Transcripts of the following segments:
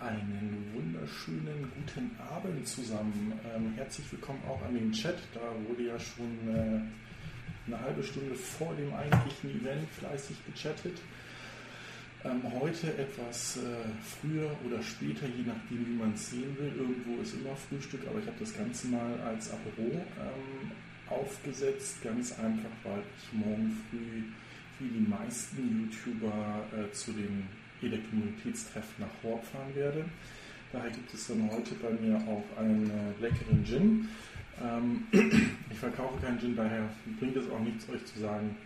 Einen wunderschönen guten Abend zusammen. Ähm, herzlich willkommen auch an den Chat. Da wurde ja schon äh, eine halbe Stunde vor dem eigentlichen Event fleißig gechattet. Ähm, heute etwas äh, früher oder später, je nachdem, wie man es sehen will. Irgendwo ist immer Frühstück, aber ich habe das Ganze mal als Apero ähm, aufgesetzt. Ganz einfach, weil ich morgen früh wie die meisten YouTuber äh, zu dem Elektromobilitätstreff nach Horb fahren werde. Daher gibt es dann heute bei mir auch einen äh, leckeren Gin. Ähm, ich verkaufe keinen Gin, daher bringt es auch nichts, euch zu sagen,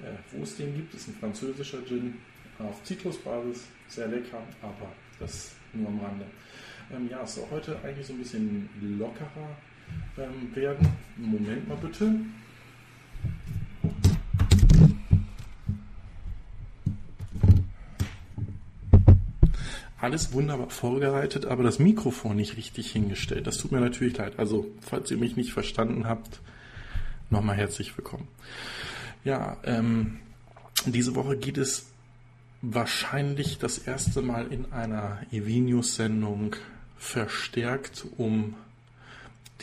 äh, wo es den gibt. Es ist ein französischer Gin auf Zitrusbasis, sehr lecker, aber das nur am Rande. Ähm, ja, es soll heute eigentlich so ein bisschen lockerer ähm, werden. Moment mal bitte. Alles wunderbar vorbereitet, aber das Mikrofon nicht richtig hingestellt. Das tut mir natürlich leid. Also, falls ihr mich nicht verstanden habt, nochmal herzlich willkommen. Ja, ähm, diese Woche geht es wahrscheinlich das erste Mal in einer EV-News-Sendung verstärkt um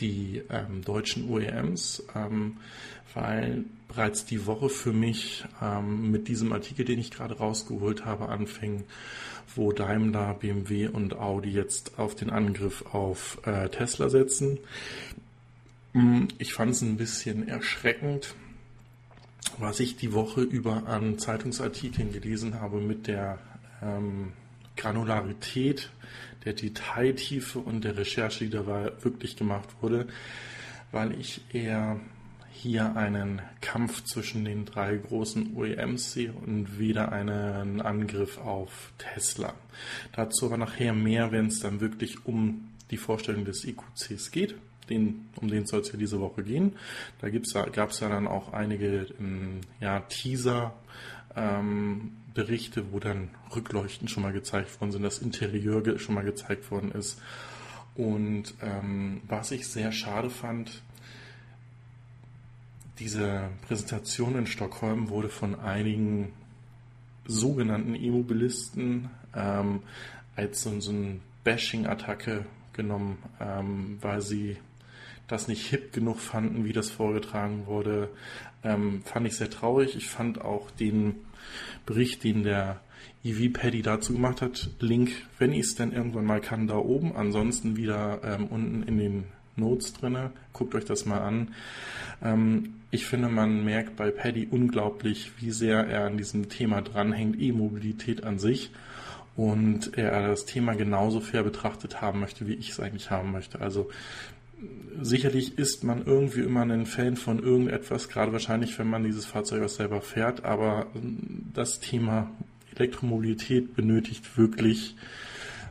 die ähm, deutschen OEMs, ähm, weil bereits die Woche für mich ähm, mit diesem Artikel, den ich gerade rausgeholt habe, anfing, wo Daimler, BMW und Audi jetzt auf den Angriff auf äh, Tesla setzen. Mm, ich fand es ein bisschen erschreckend, was ich die Woche über an Zeitungsartikeln gelesen habe mit der ähm, Granularität, der Detailtiefe und der Recherche, die dabei wirklich gemacht wurde, weil ich eher hier einen Kampf zwischen den drei großen OEMs sehe und weder einen Angriff auf Tesla. Dazu aber nachher mehr, wenn es dann wirklich um die Vorstellung des EQCs geht. Den, um den soll es ja diese Woche gehen. Da gab es ja dann auch einige ähm, ja, Teaser, ähm, Berichte, wo dann Rückleuchten schon mal gezeigt worden sind, das Interieur schon mal gezeigt worden ist. Und ähm, was ich sehr schade fand, diese Präsentation in Stockholm wurde von einigen sogenannten Immobilisten ähm, als so, so eine Bashing-Attacke genommen, ähm, weil sie das nicht hip genug fanden, wie das vorgetragen wurde. Ähm, fand ich sehr traurig. Ich fand auch den Bericht, den der EV Paddy dazu gemacht hat, Link, wenn ich es denn irgendwann mal kann, da oben. Ansonsten wieder ähm, unten in den Notes drinne. Guckt euch das mal an. Ähm, ich finde, man merkt bei Paddy unglaublich, wie sehr er an diesem Thema dranhängt, E-Mobilität an sich. Und er das Thema genauso fair betrachtet haben möchte, wie ich es eigentlich haben möchte. Also sicherlich ist man irgendwie immer ein Fan von irgendetwas, gerade wahrscheinlich, wenn man dieses Fahrzeug auch selber fährt, aber das Thema Elektromobilität benötigt wirklich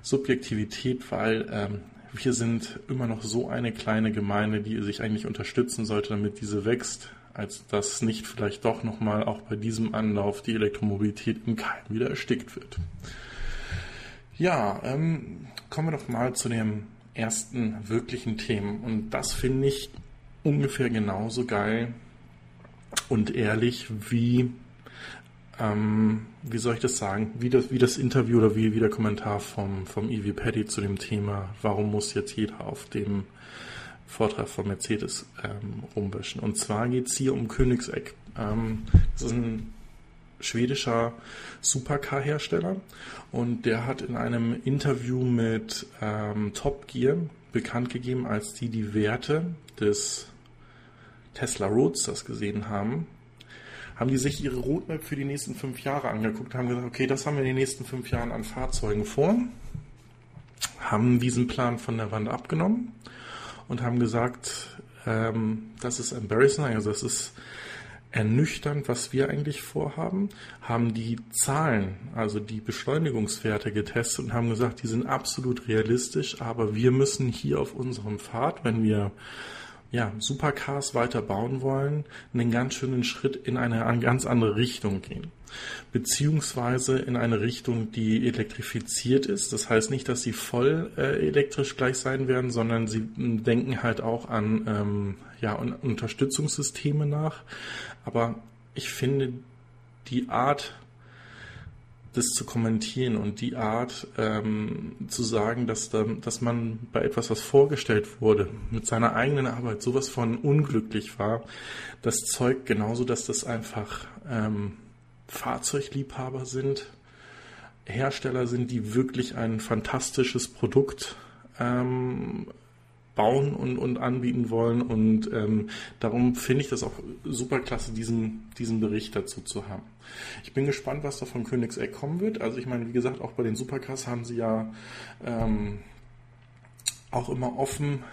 Subjektivität, weil ähm, wir sind immer noch so eine kleine Gemeinde, die sich eigentlich unterstützen sollte, damit diese wächst, als dass nicht vielleicht doch nochmal auch bei diesem Anlauf die Elektromobilität im Keim wieder erstickt wird. Ja, ähm, kommen wir doch mal zu dem ersten wirklichen Themen. Und das finde ich ungefähr genauso geil und ehrlich wie ähm, wie soll ich das sagen, wie das, wie das Interview oder wie, wie der Kommentar vom, vom Evie Paddy zu dem Thema, warum muss jetzt jeder auf dem Vortrag von Mercedes ähm, rumwischen. Und zwar geht es hier um Königseck. Ähm, das ist ein schwedischer Supercar-Hersteller. Und der hat in einem Interview mit ähm, Top Gear bekannt gegeben, als die die Werte des Tesla Roadsters gesehen haben, haben die sich ihre Roadmap für die nächsten fünf Jahre angeguckt, haben gesagt, okay, das haben wir in den nächsten fünf Jahren an Fahrzeugen vor, haben diesen Plan von der Wand abgenommen und haben gesagt, ähm, das ist embarrassing, also das ist ernüchternd, was wir eigentlich vorhaben, haben die Zahlen, also die Beschleunigungswerte getestet und haben gesagt, die sind absolut realistisch, aber wir müssen hier auf unserem Pfad, wenn wir ja, Supercars weiter bauen wollen, einen ganz schönen Schritt in eine, ganz andere Richtung gehen. Beziehungsweise in eine Richtung, die elektrifiziert ist. Das heißt nicht, dass sie voll äh, elektrisch gleich sein werden, sondern sie denken halt auch an ähm, ja, Unterstützungssysteme nach. Aber ich finde die Art das zu kommentieren und die Art ähm, zu sagen, dass, da, dass man bei etwas, was vorgestellt wurde, mit seiner eigenen Arbeit sowas von unglücklich war, das zeugt genauso, dass das einfach ähm, Fahrzeugliebhaber sind, Hersteller sind, die wirklich ein fantastisches Produkt ähm, bauen und, und anbieten wollen. Und ähm, darum finde ich das auch super klasse, diesen, diesen Bericht dazu zu haben. Ich bin gespannt, was da von Königseck kommen wird. Also ich meine, wie gesagt, auch bei den Supercars haben sie ja ähm, auch immer offen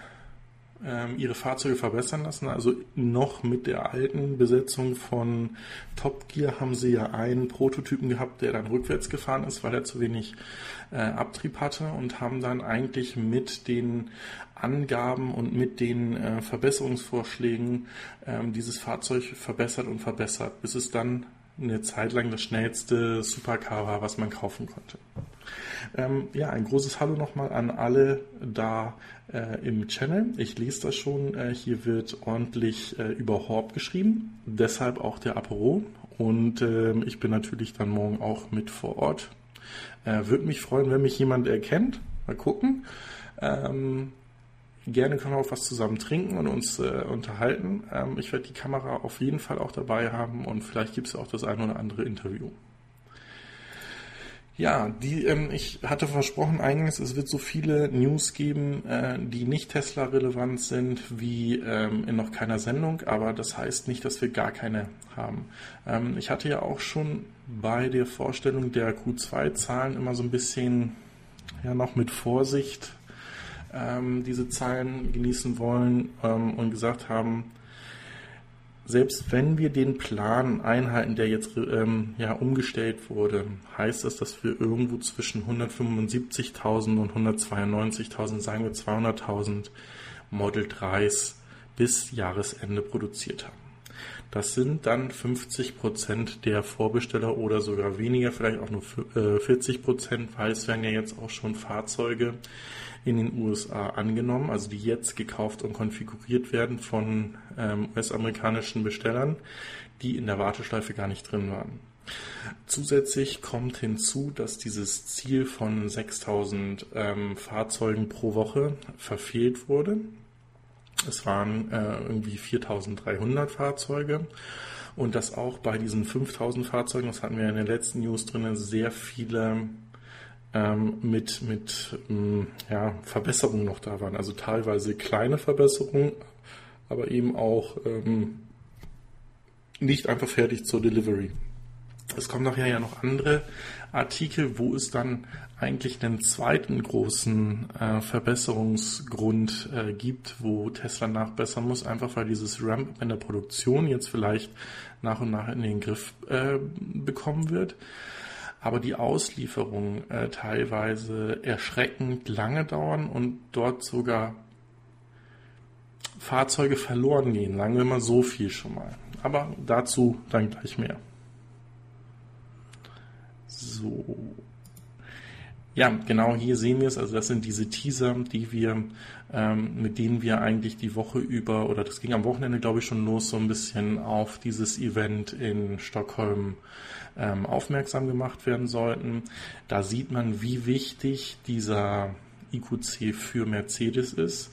ähm, ihre Fahrzeuge verbessern lassen. Also noch mit der alten Besetzung von Top Gear haben sie ja einen Prototypen gehabt, der dann rückwärts gefahren ist, weil er zu wenig äh, Abtrieb hatte und haben dann eigentlich mit den Angaben und mit den äh, Verbesserungsvorschlägen ähm, dieses Fahrzeug verbessert und verbessert, bis es dann eine Zeit lang das schnellste Supercar war, was man kaufen konnte. Ähm, ja, ein großes Hallo nochmal an alle da äh, im Channel. Ich lese das schon. Äh, hier wird ordentlich äh, über Horb geschrieben. Deshalb auch der Apero. Und ähm, ich bin natürlich dann morgen auch mit vor Ort. Äh, Würde mich freuen, wenn mich jemand erkennt. Mal gucken. Ähm, Gerne können wir auch was zusammen trinken und uns äh, unterhalten. Ähm, ich werde die Kamera auf jeden Fall auch dabei haben und vielleicht gibt es auch das ein oder andere Interview. Ja, die, ähm, ich hatte versprochen eingangs, es wird so viele News geben, äh, die nicht Tesla-relevant sind, wie ähm, in noch keiner Sendung, aber das heißt nicht, dass wir gar keine haben. Ähm, ich hatte ja auch schon bei der Vorstellung der Q2-Zahlen immer so ein bisschen ja noch mit Vorsicht ähm, diese Zahlen genießen wollen ähm, und gesagt haben, selbst wenn wir den Plan einhalten, der jetzt ähm, ja umgestellt wurde, heißt das, dass wir irgendwo zwischen 175.000 und 192.000, sagen wir 200.000 Model 3s bis Jahresende produziert haben. Das sind dann 50 Prozent der Vorbesteller oder sogar weniger, vielleicht auch nur 40 äh, Prozent, weil es werden ja jetzt auch schon Fahrzeuge in den USA angenommen, also die jetzt gekauft und konfiguriert werden von ähm, US-amerikanischen Bestellern, die in der Warteschleife gar nicht drin waren. Zusätzlich kommt hinzu, dass dieses Ziel von 6000 ähm, Fahrzeugen pro Woche verfehlt wurde. Es waren äh, irgendwie 4300 Fahrzeuge und dass auch bei diesen 5000 Fahrzeugen, das hatten wir in den letzten News drin, sehr viele ähm, mit, mit ähm, ja, Verbesserungen noch da waren. Also teilweise kleine Verbesserungen, aber eben auch ähm, nicht einfach fertig zur Delivery. Es kommen nachher ja noch andere Artikel, wo es dann eigentlich einen zweiten großen äh, Verbesserungsgrund äh, gibt, wo Tesla nachbessern muss, einfach weil dieses Ramp in der Produktion jetzt vielleicht nach und nach in den Griff äh, bekommen wird aber die Auslieferungen äh, teilweise erschreckend lange dauern und dort sogar Fahrzeuge verloren gehen. Sagen wir mal so viel schon mal. Aber dazu dann gleich mehr. So. Ja, genau hier sehen wir es. Also das sind diese Teaser, die wir, ähm, mit denen wir eigentlich die Woche über, oder das ging am Wochenende, glaube ich, schon los, so ein bisschen auf dieses Event in Stockholm ähm, aufmerksam gemacht werden sollten. Da sieht man, wie wichtig dieser IQC für Mercedes ist.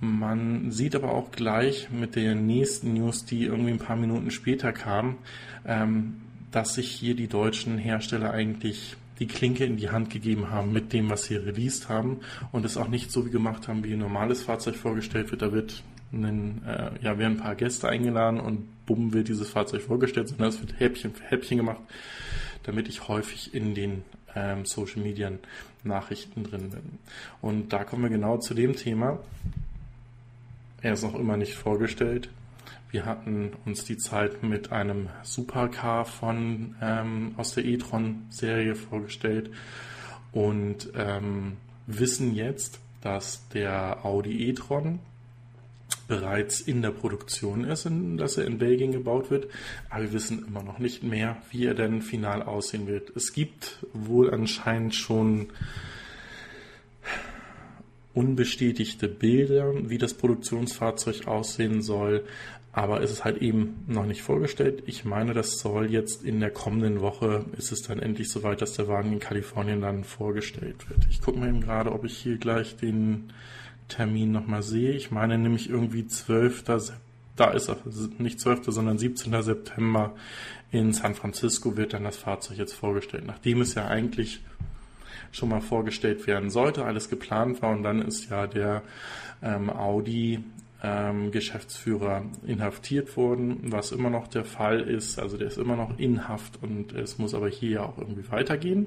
Man sieht aber auch gleich mit der nächsten News, die irgendwie ein paar Minuten später kam, ähm, dass sich hier die deutschen Hersteller eigentlich die Klinke in die Hand gegeben haben mit dem, was sie released haben und es auch nicht so wie gemacht haben, wie ein normales Fahrzeug vorgestellt wird. Da wird ein, äh, ja, werden ein paar Gäste eingeladen und bumm wird dieses Fahrzeug vorgestellt, sondern es wird Häppchen für Häppchen gemacht, damit ich häufig in den ähm, Social Media Nachrichten drin bin. Und da kommen wir genau zu dem Thema. Er ist noch immer nicht vorgestellt. Wir hatten uns die Zeit mit einem Supercar von ähm, aus der e-tron-Serie vorgestellt und ähm, wissen jetzt, dass der Audi e-tron bereits in der Produktion ist, dass er in Belgien gebaut wird. Aber wir wissen immer noch nicht mehr, wie er denn final aussehen wird. Es gibt wohl anscheinend schon unbestätigte Bilder, wie das Produktionsfahrzeug aussehen soll. Aber es ist halt eben noch nicht vorgestellt. Ich meine, das soll jetzt in der kommenden Woche, ist es dann endlich soweit, dass der Wagen in Kalifornien dann vorgestellt wird. Ich gucke mir eben gerade, ob ich hier gleich den Termin nochmal sehe. Ich meine nämlich irgendwie 12. Da ist er, nicht 12., sondern 17. September in San Francisco wird dann das Fahrzeug jetzt vorgestellt. Nachdem es ja eigentlich schon mal vorgestellt werden sollte, alles geplant war und dann ist ja der ähm, Audi ähm, Geschäftsführer inhaftiert wurden, was immer noch der Fall ist. Also der ist immer noch in Haft und es muss aber hier ja auch irgendwie weitergehen.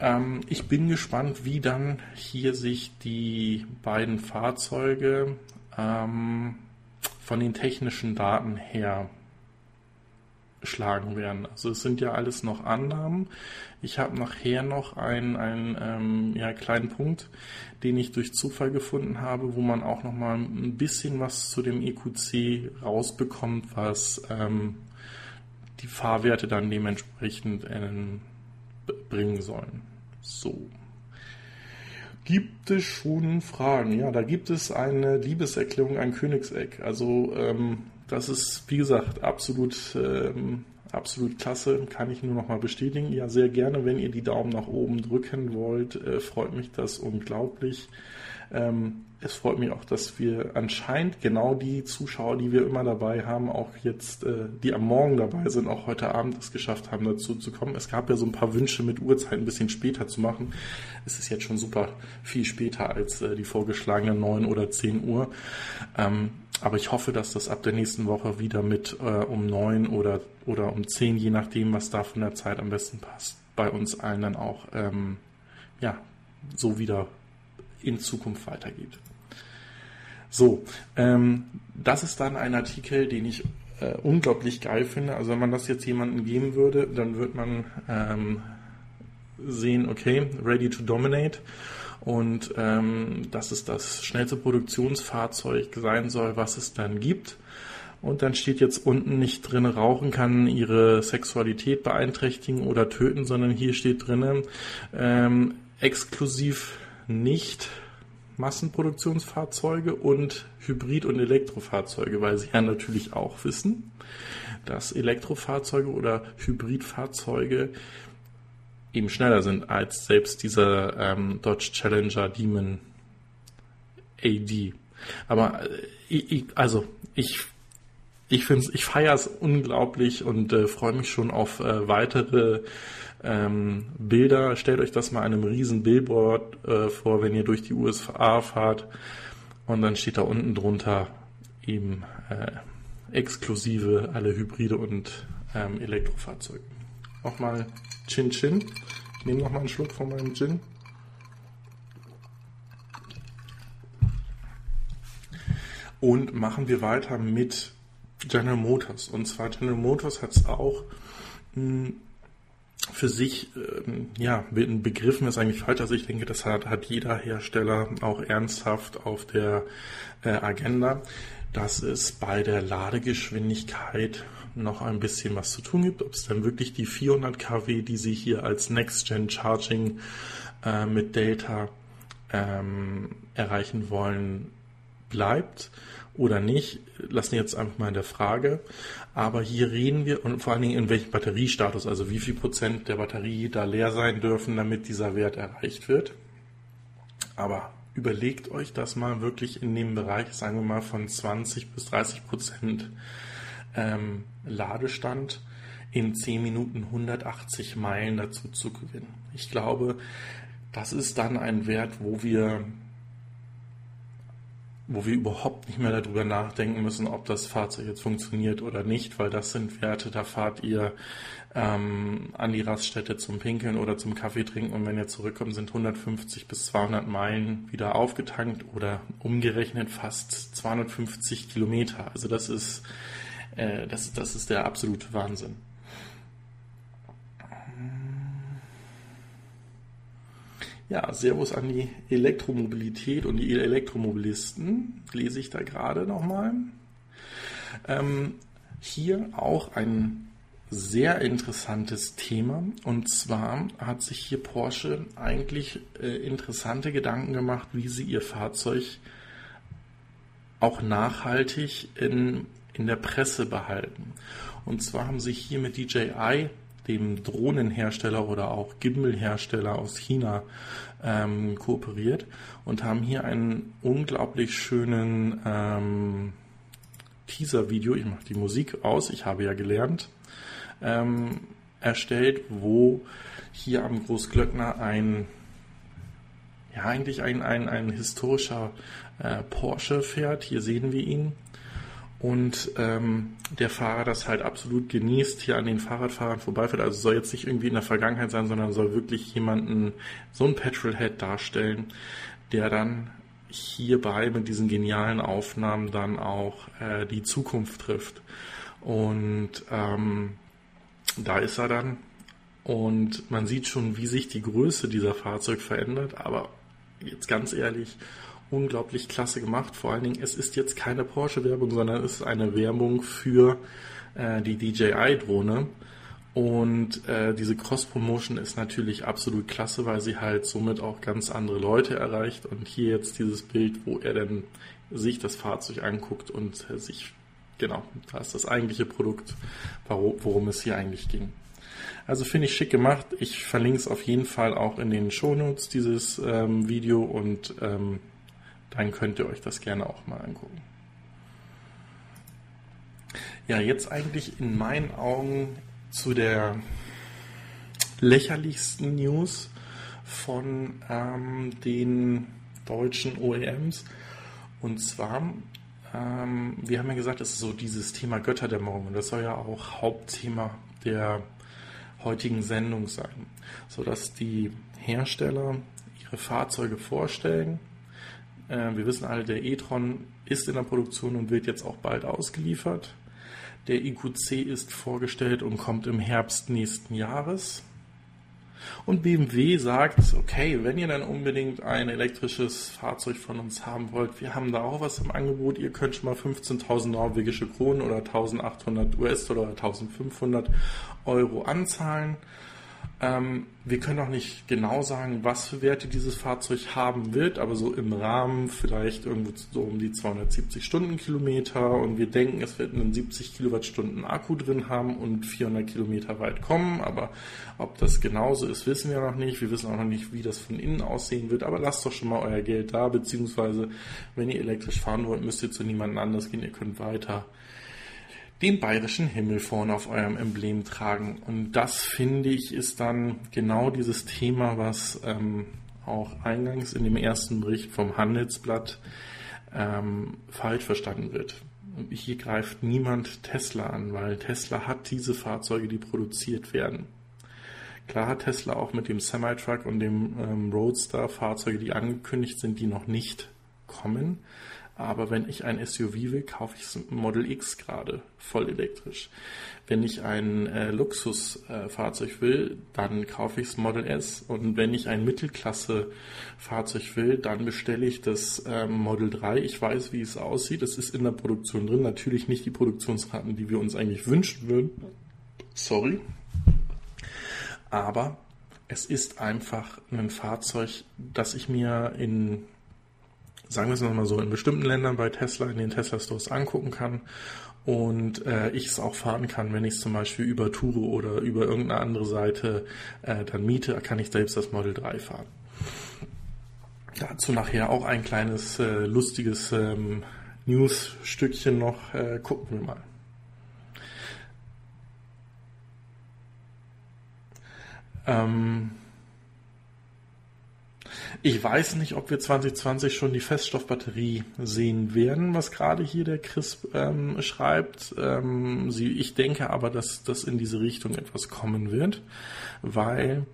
Ähm, ich bin gespannt, wie dann hier sich die beiden Fahrzeuge ähm, von den technischen Daten her schlagen werden. Also es sind ja alles noch Annahmen. Ich habe nachher noch einen, einen ähm, ja, kleinen Punkt, den ich durch Zufall gefunden habe, wo man auch noch mal ein bisschen was zu dem EQC rausbekommt, was ähm, die Fahrwerte dann dementsprechend ähm, bringen sollen. So. Gibt es schon Fragen? Ja, da gibt es eine Liebeserklärung, ein Königseck. Also ähm, das ist, wie gesagt, absolut, ähm, absolut klasse. Kann ich nur noch mal bestätigen. Ja, sehr gerne, wenn ihr die Daumen nach oben drücken wollt, äh, freut mich das unglaublich. Ähm, es freut mich auch, dass wir anscheinend genau die Zuschauer, die wir immer dabei haben, auch jetzt, äh, die am Morgen dabei sind, auch heute Abend es geschafft haben, dazu zu kommen. Es gab ja so ein paar Wünsche mit Uhrzeit ein bisschen später zu machen. Es ist jetzt schon super viel später als äh, die vorgeschlagene 9 oder 10 Uhr. Ähm, aber ich hoffe, dass das ab der nächsten Woche wieder mit äh, um 9 oder, oder um 10, je nachdem, was da von der Zeit am besten passt, bei uns allen dann auch ähm, ja, so wieder in Zukunft weitergeht. So, ähm, das ist dann ein Artikel, den ich äh, unglaublich geil finde. Also wenn man das jetzt jemandem geben würde, dann wird man ähm, sehen, okay, ready to dominate. Und ähm, dass es das schnellste Produktionsfahrzeug sein soll, was es dann gibt. Und dann steht jetzt unten nicht drin, Rauchen kann ihre Sexualität beeinträchtigen oder töten, sondern hier steht drin, ähm, exklusiv nicht Massenproduktionsfahrzeuge und Hybrid- und Elektrofahrzeuge, weil sie ja natürlich auch wissen, dass Elektrofahrzeuge oder Hybridfahrzeuge eben schneller sind als selbst dieser ähm, Dodge Challenger Demon AD. Aber äh, ich, also ich ich finde ich feiere es unglaublich und äh, freue mich schon auf äh, weitere ähm, Bilder. Stellt euch das mal einem riesen Billboard äh, vor, wenn ihr durch die USA fahrt. Und dann steht da unten drunter eben äh, exklusive alle Hybride und ähm, Elektrofahrzeuge. Nochmal Chin Chin. Ich nehme nochmal einen Schluck von meinem Gin. Und machen wir weiter mit General Motors. Und zwar General Motors hat es auch mh, hm, für sich, ähm, ja, Begriffen ist eigentlich falsch. Also ich denke, das hat, hat jeder Hersteller auch ernsthaft auf der äh, Agenda, dass es bei der Ladegeschwindigkeit noch ein bisschen was zu tun gibt. Ob es dann wirklich die 400 kW, die sie hier als Next-Gen Charging äh, mit Data ähm, erreichen wollen, bleibt oder nicht, lassen wir jetzt einfach mal in der Frage. Aber hier reden wir und vor allen Dingen in welchem Batteriestatus, also wie viel Prozent der Batterie da leer sein dürfen, damit dieser Wert erreicht wird. Aber überlegt euch das mal wirklich in dem Bereich, sagen wir mal, von 20 bis 30 Prozent ähm, Ladestand in 10 Minuten 180 Meilen dazu zu gewinnen. Ich glaube, das ist dann ein Wert, wo wir wo wir überhaupt nicht mehr darüber nachdenken müssen, ob das Fahrzeug jetzt funktioniert oder nicht, weil das sind Werte, da fahrt ihr ähm, an die Raststätte zum Pinkeln oder zum Kaffee trinken und wenn ihr zurückkommt, sind 150 bis 200 Meilen wieder aufgetankt oder umgerechnet fast 250 Kilometer. Also das ist, äh, das, das ist der absolute Wahnsinn. Ja, Servus an die Elektromobilität und die Elektromobilisten, lese ich da gerade nochmal. Ähm, hier auch ein sehr interessantes Thema. Und zwar hat sich hier Porsche eigentlich äh, interessante Gedanken gemacht, wie sie ihr Fahrzeug auch nachhaltig in in der Presse behalten. Und zwar haben sie hier mit DJI, dem Drohnenhersteller oder auch Gimbal-Hersteller aus China, ähm, kooperiert und haben hier einen unglaublich schönen ähm, Teaser-Video, ich mache die Musik aus, ich habe ja gelernt, ähm, erstellt, wo hier am Großglöckner ein, ja eigentlich ein, ein, ein historischer äh, Porsche fährt. Hier sehen wir ihn. Und ähm, der Fahrer das halt absolut genießt, hier an den Fahrradfahrern vorbeifährt. Also soll jetzt nicht irgendwie in der Vergangenheit sein, sondern soll wirklich jemanden, so ein Petrolhead darstellen, der dann hierbei mit diesen genialen Aufnahmen dann auch äh, die Zukunft trifft. Und ähm, da ist er dann. Und man sieht schon, wie sich die Größe dieser Fahrzeug verändert. Aber jetzt ganz ehrlich, unglaublich klasse gemacht. Vor allen Dingen, es ist jetzt keine Porsche-Werbung, sondern es ist eine Werbung für äh, die DJI-Drohne. Und äh, diese Cross-Promotion ist natürlich absolut klasse, weil sie halt somit auch ganz andere Leute erreicht. Und hier jetzt dieses Bild, wo er dann sich das Fahrzeug anguckt und äh, sich, genau, da ist das eigentliche Produkt, worum es hier eigentlich ging. Also finde ich schick gemacht. Ich verlinke es auf jeden Fall auch in den Shownotes, dieses ähm, Video, und ähm, dann könnt ihr euch das gerne auch mal angucken. Ja, jetzt eigentlich in meinen Augen zu der lächerlichsten News von ähm, den deutschen OEMs. Und zwar, ähm, wir haben ja gesagt, es ist so dieses Thema Götterdämmerung und das soll ja auch Hauptthema der heutigen Sendung sein, sodass die Hersteller ihre Fahrzeuge vorstellen. Äh, wir wissen alle, der e-tron ist in der Produktion und wird jetzt auch bald ausgeliefert. Der IQC ist vorgestellt und kommt im Herbst nächsten Jahres. Und BMW sagt, okay, wenn ihr dann unbedingt ein elektrisches Fahrzeug von uns haben wollt, wir haben da auch was im Angebot. Ihr könnt schon mal 15.000 norwegische Kronen oder 1.800 US-Dollar oder 1.500 Euro anzahlen. Ähm, wir können auch nicht genau sagen, was für Werte dieses Fahrzeug haben wird, aber so im Rahmen vielleicht irgendwo so um die 270 Stundenkilometer. Und wir denken, es wird einen 70 Kilowattstunden Akku drin haben und 400 Kilometer weit kommen, aber ob das genauso ist, wissen wir noch nicht. Wir wissen auch noch nicht, wie das von innen aussehen wird, aber lasst doch schon mal euer Geld da, beziehungsweise wenn ihr elektrisch fahren wollt, müsst ihr zu niemandem anders gehen, ihr könnt weiter den bayerischen Himmel vorne auf eurem Emblem tragen. Und das finde ich ist dann genau dieses Thema, was ähm, auch eingangs in dem ersten Bericht vom Handelsblatt ähm, falsch verstanden wird. Hier greift niemand Tesla an, weil Tesla hat diese Fahrzeuge, die produziert werden. Klar hat Tesla auch mit dem Semi-Truck und dem ähm, Roadster Fahrzeuge, die angekündigt sind, die noch nicht kommen. Aber wenn ich ein SUV will, kaufe ich Model X gerade voll elektrisch. Wenn ich ein äh, Luxusfahrzeug äh, will, dann kaufe ich Model S. Und wenn ich ein Mittelklasse-Fahrzeug will, dann bestelle ich das ähm, Model 3. Ich weiß, wie es aussieht. Es ist in der Produktion drin. Natürlich nicht die Produktionsraten, die wir uns eigentlich wünschen würden. Sorry. Aber es ist einfach ein Fahrzeug, das ich mir in sagen wir es nochmal so, in bestimmten Ländern bei Tesla, in den Tesla-Stores angucken kann und äh, ich es auch fahren kann, wenn ich es zum Beispiel über Turo oder über irgendeine andere Seite äh, dann miete, kann ich selbst das Model 3 fahren. Dazu nachher auch ein kleines äh, lustiges ähm, News-Stückchen noch. Äh, gucken wir mal. Ähm, ich weiß nicht, ob wir 2020 schon die Feststoffbatterie sehen werden, was gerade hier der Chris ähm, schreibt. Ähm, sie, ich denke aber, dass das in diese Richtung etwas kommen wird, weil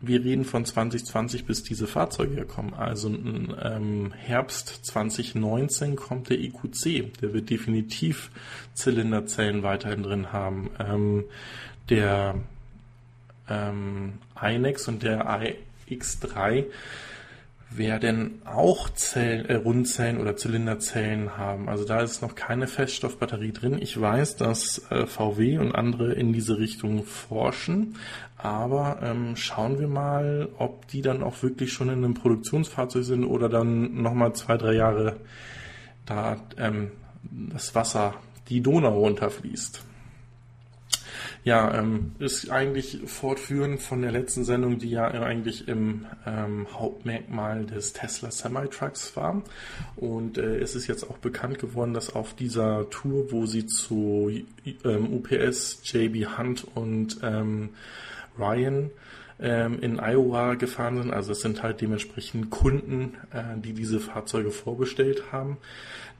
wir reden von 2020, bis diese Fahrzeuge hier kommen. Also im ähm, Herbst 2019 kommt der EQC. Der wird definitiv Zylinderzellen weiterhin drin haben. Ähm, der ähm, INEX und der X3 werden auch Zellen, äh, Rundzellen oder Zylinderzellen haben. Also da ist noch keine Feststoffbatterie drin. Ich weiß, dass äh, VW und andere in diese Richtung forschen, aber ähm, schauen wir mal, ob die dann auch wirklich schon in einem Produktionsfahrzeug sind oder dann nochmal zwei, drei Jahre da ähm, das Wasser die Donau runterfließt. Ja, ähm, ist eigentlich fortführend von der letzten Sendung, die ja eigentlich im ähm, Hauptmerkmal des Tesla Semi-Trucks war. Und äh, es ist jetzt auch bekannt geworden, dass auf dieser Tour, wo sie zu ähm, UPS, JB Hunt und ähm, Ryan ähm, in Iowa gefahren sind. Also es sind halt dementsprechend Kunden, äh, die diese Fahrzeuge vorbestellt haben.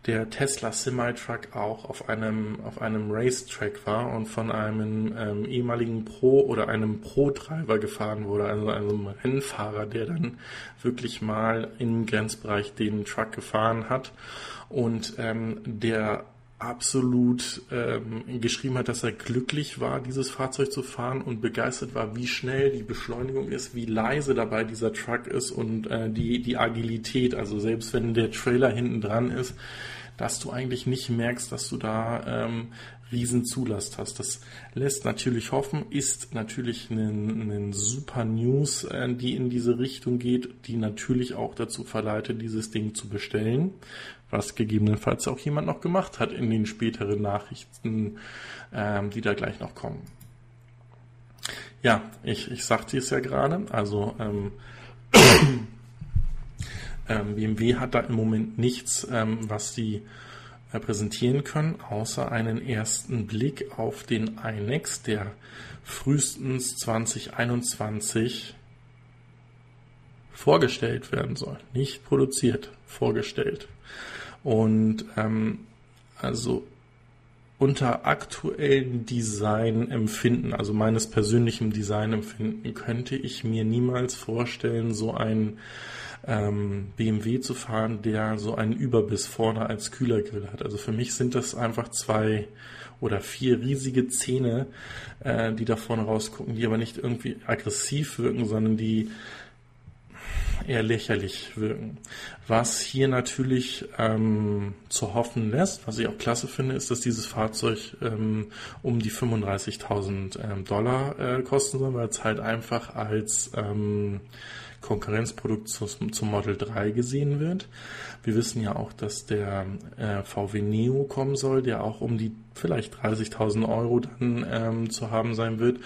Der Tesla Semi-Truck auch auf einem, auf einem Racetrack war und von einem ähm, ehemaligen Pro oder einem Pro-Treiber gefahren wurde, also einem Rennfahrer, der dann wirklich mal im Grenzbereich den Truck gefahren hat. Und ähm, der absolut ähm, geschrieben hat, dass er glücklich war, dieses Fahrzeug zu fahren und begeistert war, wie schnell die Beschleunigung ist, wie leise dabei dieser Truck ist und äh, die, die Agilität. Also selbst wenn der Trailer hinten dran ist, dass du eigentlich nicht merkst, dass du da ähm, riesen Zulast hast. Das lässt natürlich hoffen, ist natürlich eine, super News, äh, die in diese Richtung geht, die natürlich auch dazu verleitet, dieses Ding zu bestellen, was gegebenenfalls auch jemand noch gemacht hat in den späteren Nachrichten, ähm, die da gleich noch kommen. Ja, ich, ich sagte es ja gerade, also ähm, ähm, BMW hat da im Moment nichts, ähm, was sie äh, präsentieren können, außer einen ersten Blick auf den iNext, der frühestens 2021 vorgestellt werden soll. Nicht produziert, vorgestellt. Und ähm, also unter aktuellen Designempfinden, also meines persönlichen Designempfinden, könnte ich mir niemals vorstellen, so ein ähm, BMW zu fahren, der so einen Überbiss vorne als Kühlergrill hat. Also für mich sind das einfach zwei oder vier riesige Zähne, äh, die da vorne rausgucken, die aber nicht irgendwie aggressiv wirken, sondern die eher lächerlich wirken. Was hier natürlich ähm, zu hoffen lässt, was ich auch klasse finde, ist, dass dieses Fahrzeug ähm, um die 35.000 ähm, Dollar äh, kosten soll, weil es halt einfach als ähm, Konkurrenzprodukt zum, zum Model 3 gesehen wird. Wir wissen ja auch, dass der äh, VW Neo kommen soll, der auch um die vielleicht 30.000 Euro dann ähm, zu haben sein wird.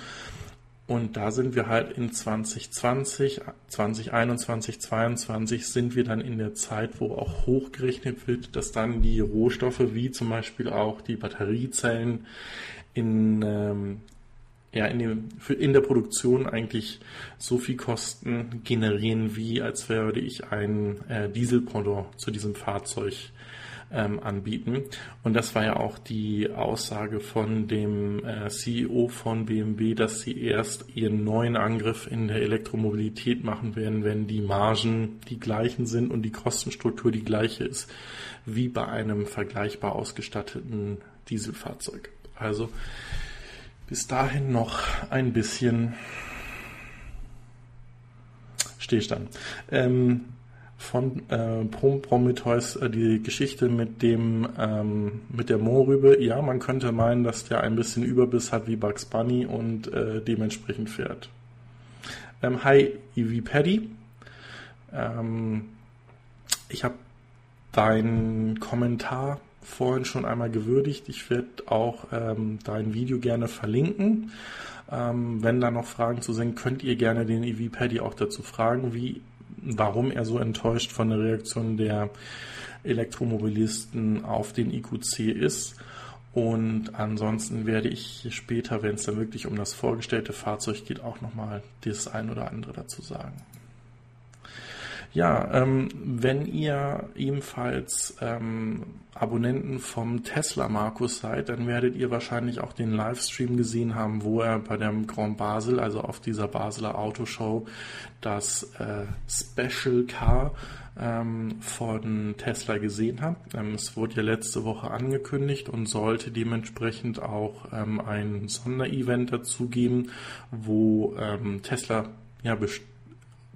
Und da sind wir halt in 2020, 2021, 2022 sind wir dann in der Zeit, wo auch hochgerechnet wird, dass dann die Rohstoffe wie zum Beispiel auch die Batteriezellen in, ähm, ja, in, dem, in der Produktion eigentlich so viel Kosten generieren, wie als würde ich ein äh, Dieselpendant zu diesem Fahrzeug ähm, anbieten. Und das war ja auch die Aussage von dem äh, CEO von BMW, dass sie erst ihren neuen Angriff in der Elektromobilität machen werden, wenn die Margen die gleichen sind und die Kostenstruktur die gleiche ist wie bei einem vergleichbar ausgestatteten Dieselfahrzeug. Also bis dahin noch ein bisschen Stillstand. Ähm, von äh, Prometheus äh, die Geschichte mit dem ähm, mit der Moorrübe. Ja, man könnte meinen, dass der ein bisschen Überbiss hat wie Bugs Bunny und äh, dementsprechend fährt. Ähm, hi, Evie Paddy. Ähm, ich habe deinen Kommentar vorhin schon einmal gewürdigt. Ich werde auch ähm, dein Video gerne verlinken. Ähm, wenn da noch Fragen zu sind, könnt ihr gerne den EV Paddy auch dazu fragen, wie warum er so enttäuscht von der Reaktion der Elektromobilisten auf den IQC ist. Und ansonsten werde ich später, wenn es dann wirklich um das vorgestellte Fahrzeug geht, auch nochmal das ein oder andere dazu sagen. Ja, ähm, wenn ihr ebenfalls ähm, Abonnenten vom Tesla Markus seid, dann werdet ihr wahrscheinlich auch den Livestream gesehen haben, wo er bei dem Grand Basel, also auf dieser Basler Autoshow, das äh, Special Car ähm, von Tesla gesehen hat. Ähm, es wurde ja letzte Woche angekündigt und sollte dementsprechend auch ähm, ein Sonderevent dazu geben, wo ähm, Tesla ja bestimmt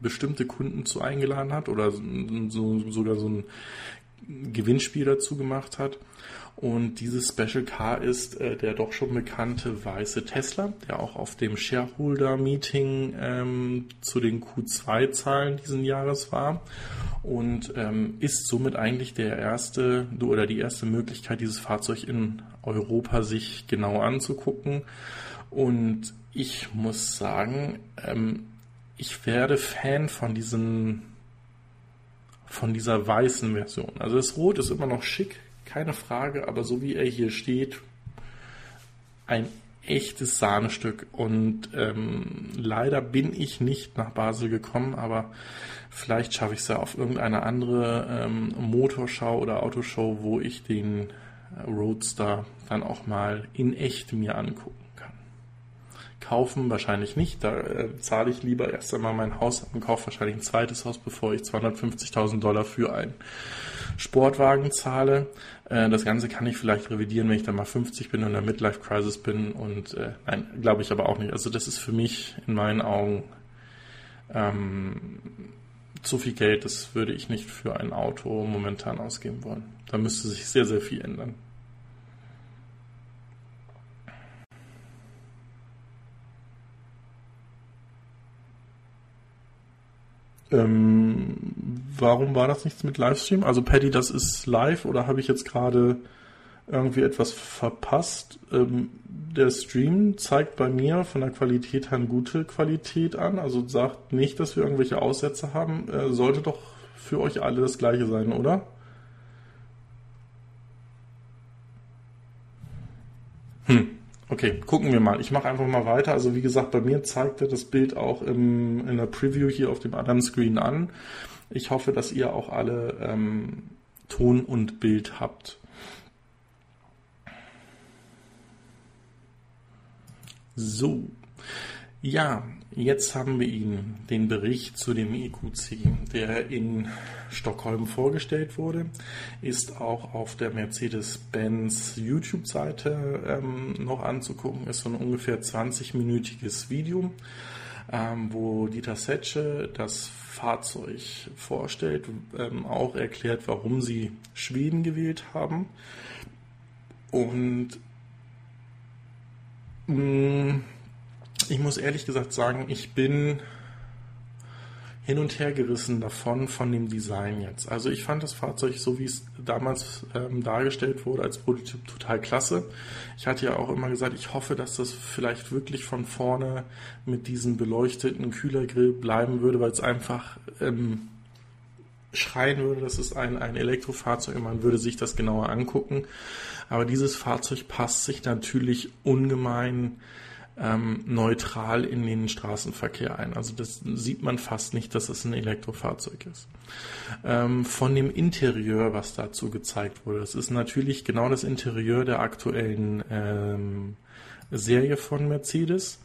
bestimmte Kunden zu eingeladen hat oder so, sogar so ein Gewinnspiel dazu gemacht hat. Und dieses Special Car ist äh, der doch schon bekannte weiße Tesla, der auch auf dem Shareholder Meeting ähm, zu den Q2-Zahlen diesen Jahres war. und ähm, ist somit eigentlich der erste oder die erste Möglichkeit, dieses Fahrzeug in Europa sich genau anzugucken. Und ich muss sagen, ähm, ich werde Fan von diesen von dieser weißen Version. Also das Rot ist immer noch schick, keine Frage, aber so wie er hier steht, ein echtes Sahnestück. Und ähm, leider bin ich nicht nach Basel gekommen, aber vielleicht schaffe ich es ja auf irgendeine andere ähm, Motorschau oder Autoshow, wo ich den Roadster dann auch mal in echt mir angucken. Kaufen wahrscheinlich nicht, da äh, zahle ich lieber erst einmal mein Haus und kaufe wahrscheinlich ein zweites Haus, bevor ich 250.000 Dollar für ein Sportwagen zahle. Äh, das Ganze kann ich vielleicht revidieren, wenn ich dann mal 50 bin und in der Midlife Crisis bin. Und äh, nein, glaube ich aber auch nicht. Also das ist für mich in meinen Augen ähm, zu viel Geld. Das würde ich nicht für ein Auto momentan ausgeben wollen. Da müsste sich sehr, sehr viel ändern. Ähm, warum war das nichts mit Livestream? Also Paddy, das ist live oder habe ich jetzt gerade irgendwie etwas verpasst? Ähm, der Stream zeigt bei mir von der Qualität her eine gute Qualität an, also sagt nicht, dass wir irgendwelche Aussätze haben. Äh, sollte doch für euch alle das gleiche sein, oder? Hm. Okay, gucken wir mal. Ich mache einfach mal weiter. Also wie gesagt, bei mir zeigt er das Bild auch im, in der Preview hier auf dem anderen Screen an. Ich hoffe, dass ihr auch alle ähm, Ton und Bild habt. So, ja, jetzt haben wir Ihnen den Bericht zu dem EQC, der in Stockholm vorgestellt wurde, ist auch auf der Mercedes-Benz YouTube-Seite ähm, noch anzugucken, ist so ein ungefähr 20-minütiges Video, ähm, wo Dieter Setsche das Fahrzeug vorstellt, ähm, auch erklärt, warum sie Schweden gewählt haben. Und mh, mm, ich muss ehrlich gesagt sagen, ich bin hin und her gerissen davon, von dem Design jetzt. Also ich fand das Fahrzeug, so wie es damals ähm, dargestellt wurde, als Prototyp total klasse. Ich hatte ja auch immer gesagt, ich hoffe, dass das vielleicht wirklich von vorne mit diesem beleuchteten Kühlergrill bleiben würde, weil es einfach ähm, schreien würde, das ist ein, ein Elektrofahrzeug und man würde sich das genauer angucken. Aber dieses Fahrzeug passt sich natürlich ungemein ähm, neutral in den Straßenverkehr ein. Also das sieht man fast nicht, dass es ein Elektrofahrzeug ist. Ähm, von dem Interieur, was dazu gezeigt wurde, das ist natürlich genau das Interieur der aktuellen ähm, Serie von Mercedes.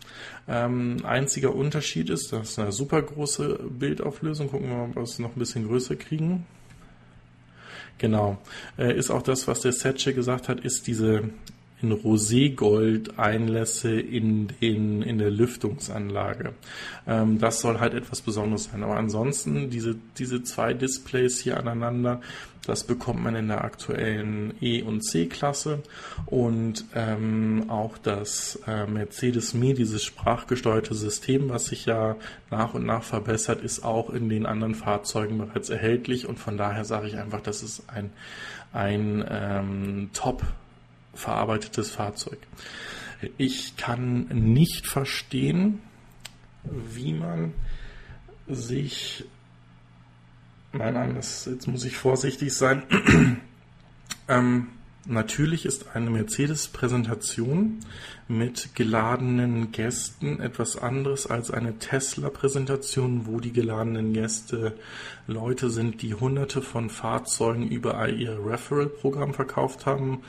Ähm, einziger Unterschied ist, das ist eine super große Bildauflösung. Gucken wir mal, ob wir es noch ein bisschen größer kriegen. Genau. Äh, ist auch das, was der Setche gesagt hat, ist diese in Roségold Einlässe in, den, in der Lüftungsanlage. Ähm, das soll halt etwas Besonderes sein. Aber ansonsten, diese, diese zwei Displays hier aneinander, das bekommt man in der aktuellen E- und C-Klasse und ähm, auch das äh, Mercedes Me, dieses sprachgesteuerte System, was sich ja nach und nach verbessert, ist auch in den anderen Fahrzeugen bereits erhältlich und von daher sage ich einfach, das ist ein, ein ähm, Top verarbeitetes Fahrzeug. Ich kann nicht verstehen, wie man sich, nein, nein, das, jetzt muss ich vorsichtig sein. ähm, natürlich ist eine Mercedes-Präsentation mit geladenen Gästen etwas anderes als eine Tesla-Präsentation, wo die geladenen Gäste Leute sind, die hunderte von Fahrzeugen über ihr Referral-Programm verkauft haben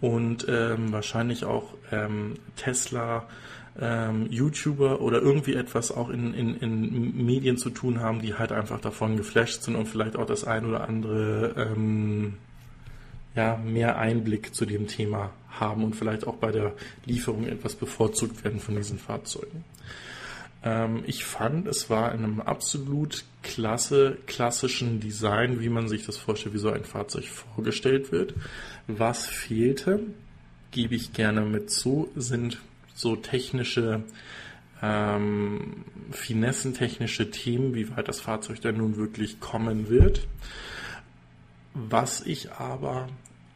und ähm, wahrscheinlich auch ähm, Tesla, ähm, YouTuber oder irgendwie etwas auch in, in, in Medien zu tun haben, die halt einfach davon geflasht sind und vielleicht auch das ein oder andere ähm, ja, mehr Einblick zu dem Thema haben und vielleicht auch bei der Lieferung etwas bevorzugt werden von diesen Fahrzeugen. Ähm, ich fand, es war in einem absolut klasse, klassischen Design, wie man sich das vorstellt, wie so ein Fahrzeug vorgestellt wird. Was fehlte, gebe ich gerne mit zu, sind so technische ähm, finessentechnische Themen, wie weit das Fahrzeug denn nun wirklich kommen wird. Was ich aber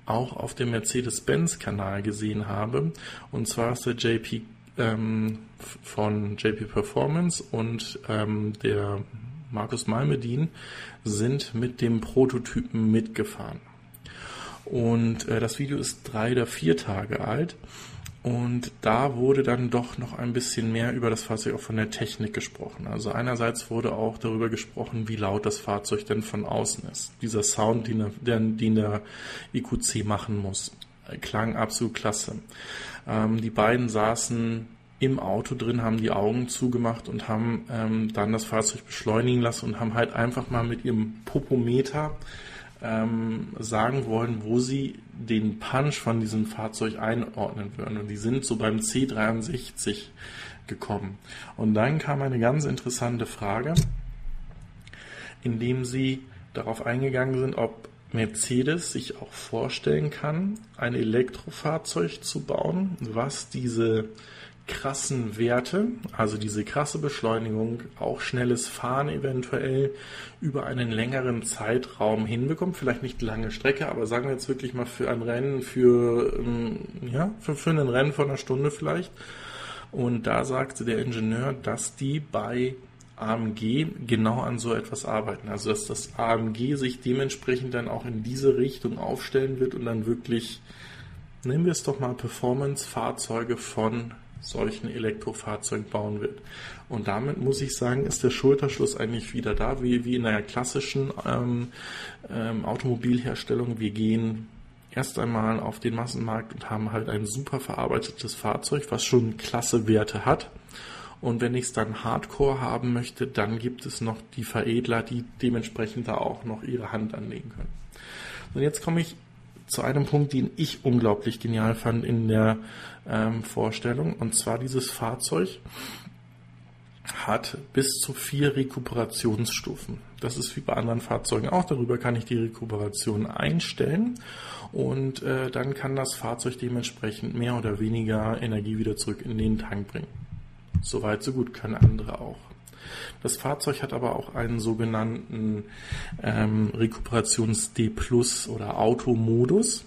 auch auf dem Mercedes-Benz-Kanal gesehen habe, und zwar ist der JP ähm, von JP Performance und ähm, der Markus Malmedin sind mit dem Prototypen mitgefahren. Und äh, das Video ist drei oder vier Tage alt. Und da wurde dann doch noch ein bisschen mehr über das Fahrzeug auch von der Technik gesprochen. Also einerseits wurde auch darüber gesprochen, wie laut das Fahrzeug denn von außen ist. Dieser Sound, den der, den der EQC machen muss, klang absolut klasse. Ähm, die beiden saßen im Auto drin, haben die Augen zugemacht und haben ähm, dann das Fahrzeug beschleunigen lassen und haben halt einfach mal mit ihrem Popometer ähm, sagen wollen, wo sie den Punch von diesem Fahrzeug einordnen würden. Und die sind so beim C63 gekommen. Und dann kam eine ganz interessante Frage, indem sie darauf eingegangen sind, ob Mercedes sich auch vorstellen kann, ein Elektrofahrzeug zu bauen, was diese krassen Werte, also diese krasse Beschleunigung, auch schnelles Fahren eventuell über einen längeren Zeitraum hinbekommt. Vielleicht nicht lange Strecke, aber sagen wir jetzt wirklich mal für ein Rennen, für, ähm, ja, für, für ein Rennen von einer Stunde vielleicht. Und da sagte der Ingenieur, dass die bei AMG genau an so etwas arbeiten. Also dass das AMG sich dementsprechend dann auch in diese Richtung aufstellen wird und dann wirklich, nehmen wir es doch mal, Performance-Fahrzeuge von solchen Elektrofahrzeugen bauen wird. Und damit muss ich sagen, ist der Schulterschluss eigentlich wieder da, wie, wie in einer klassischen ähm, ähm, Automobilherstellung. Wir gehen erst einmal auf den Massenmarkt und haben halt ein super verarbeitetes Fahrzeug, was schon klasse Werte hat. Und wenn ich es dann Hardcore haben möchte, dann gibt es noch die Veredler, die dementsprechend da auch noch ihre Hand anlegen können. Und jetzt komme ich zu einem Punkt, den ich unglaublich genial fand in der ähm, Vorstellung. Und zwar dieses Fahrzeug hat bis zu vier Rekuperationsstufen. Das ist wie bei anderen Fahrzeugen auch. Darüber kann ich die Rekuperation einstellen und äh, dann kann das Fahrzeug dementsprechend mehr oder weniger Energie wieder zurück in den Tank bringen. Soweit, so gut können andere auch. Das Fahrzeug hat aber auch einen sogenannten ähm, Rekuperations-D Plus oder Automodus.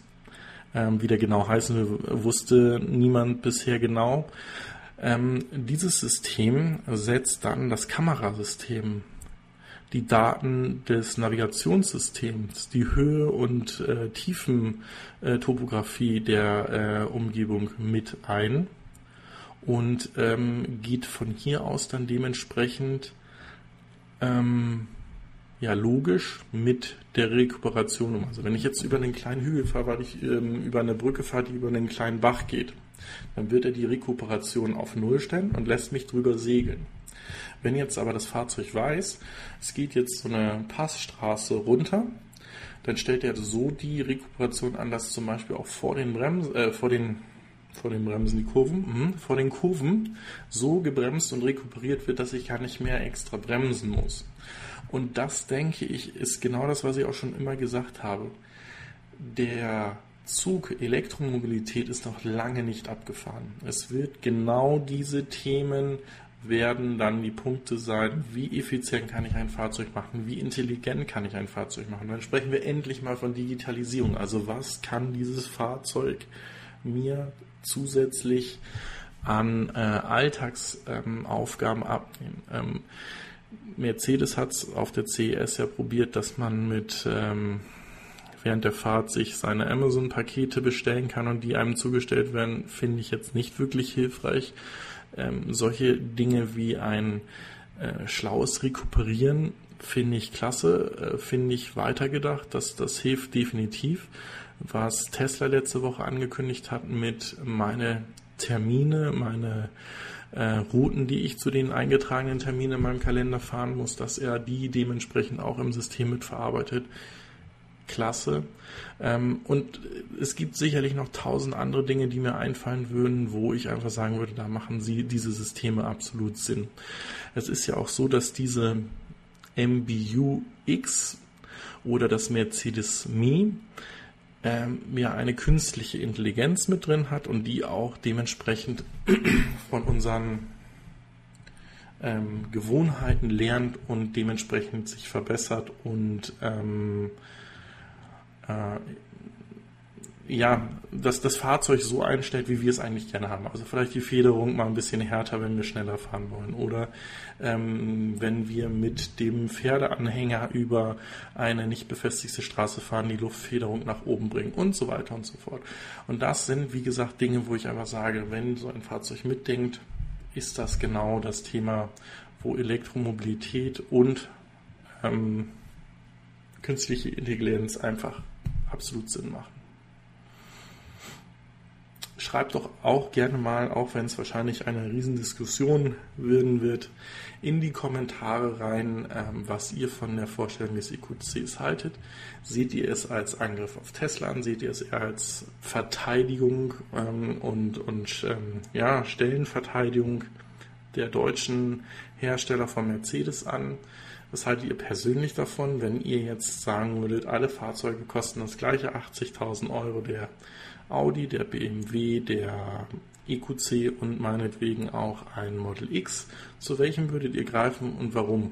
Ähm, wie der genau heißen wusste niemand bisher genau. Ähm, dieses System setzt dann das Kamerasystem die Daten des Navigationssystems, die Höhe und äh, Tiefentopographie äh, der äh, Umgebung mit ein und ähm, geht von hier aus dann dementsprechend ähm, ja logisch mit der Rekuperation um. Also wenn ich jetzt über einen kleinen Hügel fahre, weil ich ähm, über eine Brücke fahre, die über einen kleinen Bach geht, dann wird er die Rekuperation auf Null stellen und lässt mich drüber segeln. Wenn jetzt aber das Fahrzeug weiß, es geht jetzt so eine Passstraße runter, dann stellt er so die Rekuperation an, dass zum Beispiel auch vor den Bremsen, äh, vor den vor den Bremsen, die Kurven, mh, vor den Kurven so gebremst und rekuperiert wird, dass ich gar nicht mehr extra bremsen muss. Und das, denke ich, ist genau das, was ich auch schon immer gesagt habe. Der Zug Elektromobilität ist noch lange nicht abgefahren. Es wird genau diese Themen werden dann die Punkte sein, wie effizient kann ich ein Fahrzeug machen, wie intelligent kann ich ein Fahrzeug machen. Dann sprechen wir endlich mal von Digitalisierung. Also was kann dieses Fahrzeug mir zusätzlich an äh, Alltagsaufgaben ähm, abnehmen. Ähm, Mercedes hat es auf der CES ja probiert, dass man mit ähm, während der Fahrt sich seine Amazon-Pakete bestellen kann und die einem zugestellt werden, finde ich jetzt nicht wirklich hilfreich. Ähm, solche Dinge wie ein äh, schlaues Rekuperieren finde ich klasse, äh, finde ich weitergedacht, dass das hilft definitiv was Tesla letzte Woche angekündigt hat mit meine Termine, meine äh, Routen, die ich zu den eingetragenen Terminen in meinem Kalender fahren muss, dass er die dementsprechend auch im System mitverarbeitet. Klasse. Ähm, und es gibt sicherlich noch tausend andere Dinge, die mir einfallen würden, wo ich einfach sagen würde, da machen sie diese Systeme absolut Sinn. Es ist ja auch so, dass diese MBU X oder das Mercedes Me ähm, ja eine künstliche Intelligenz mit drin hat und die auch dementsprechend von unseren ähm, Gewohnheiten lernt und dementsprechend sich verbessert und ähm, äh, ja, dass das Fahrzeug so einstellt, wie wir es eigentlich gerne haben. Also vielleicht die Federung mal ein bisschen härter, wenn wir schneller fahren wollen. Oder ähm, wenn wir mit dem Pferdeanhänger über eine nicht befestigte Straße fahren, die Luftfederung nach oben bringen und so weiter und so fort. Und das sind, wie gesagt, Dinge, wo ich einfach sage, wenn so ein Fahrzeug mitdenkt, ist das genau das Thema, wo Elektromobilität und ähm, künstliche Intelligenz einfach absolut Sinn machen schreibt doch auch gerne mal, auch wenn es wahrscheinlich eine Riesendiskussion werden wird, in die Kommentare rein, ähm, was ihr von der Vorstellung des EQCs haltet. Seht ihr es als Angriff auf Tesla an? Seht ihr es eher als Verteidigung ähm, und, und ähm, ja, Stellenverteidigung der deutschen Hersteller von Mercedes an? Was haltet ihr persönlich davon, wenn ihr jetzt sagen würdet, alle Fahrzeuge kosten das gleiche, 80.000 Euro, der Audi, der BMW, der EQC und meinetwegen auch ein Model X. Zu welchem würdet ihr greifen und warum?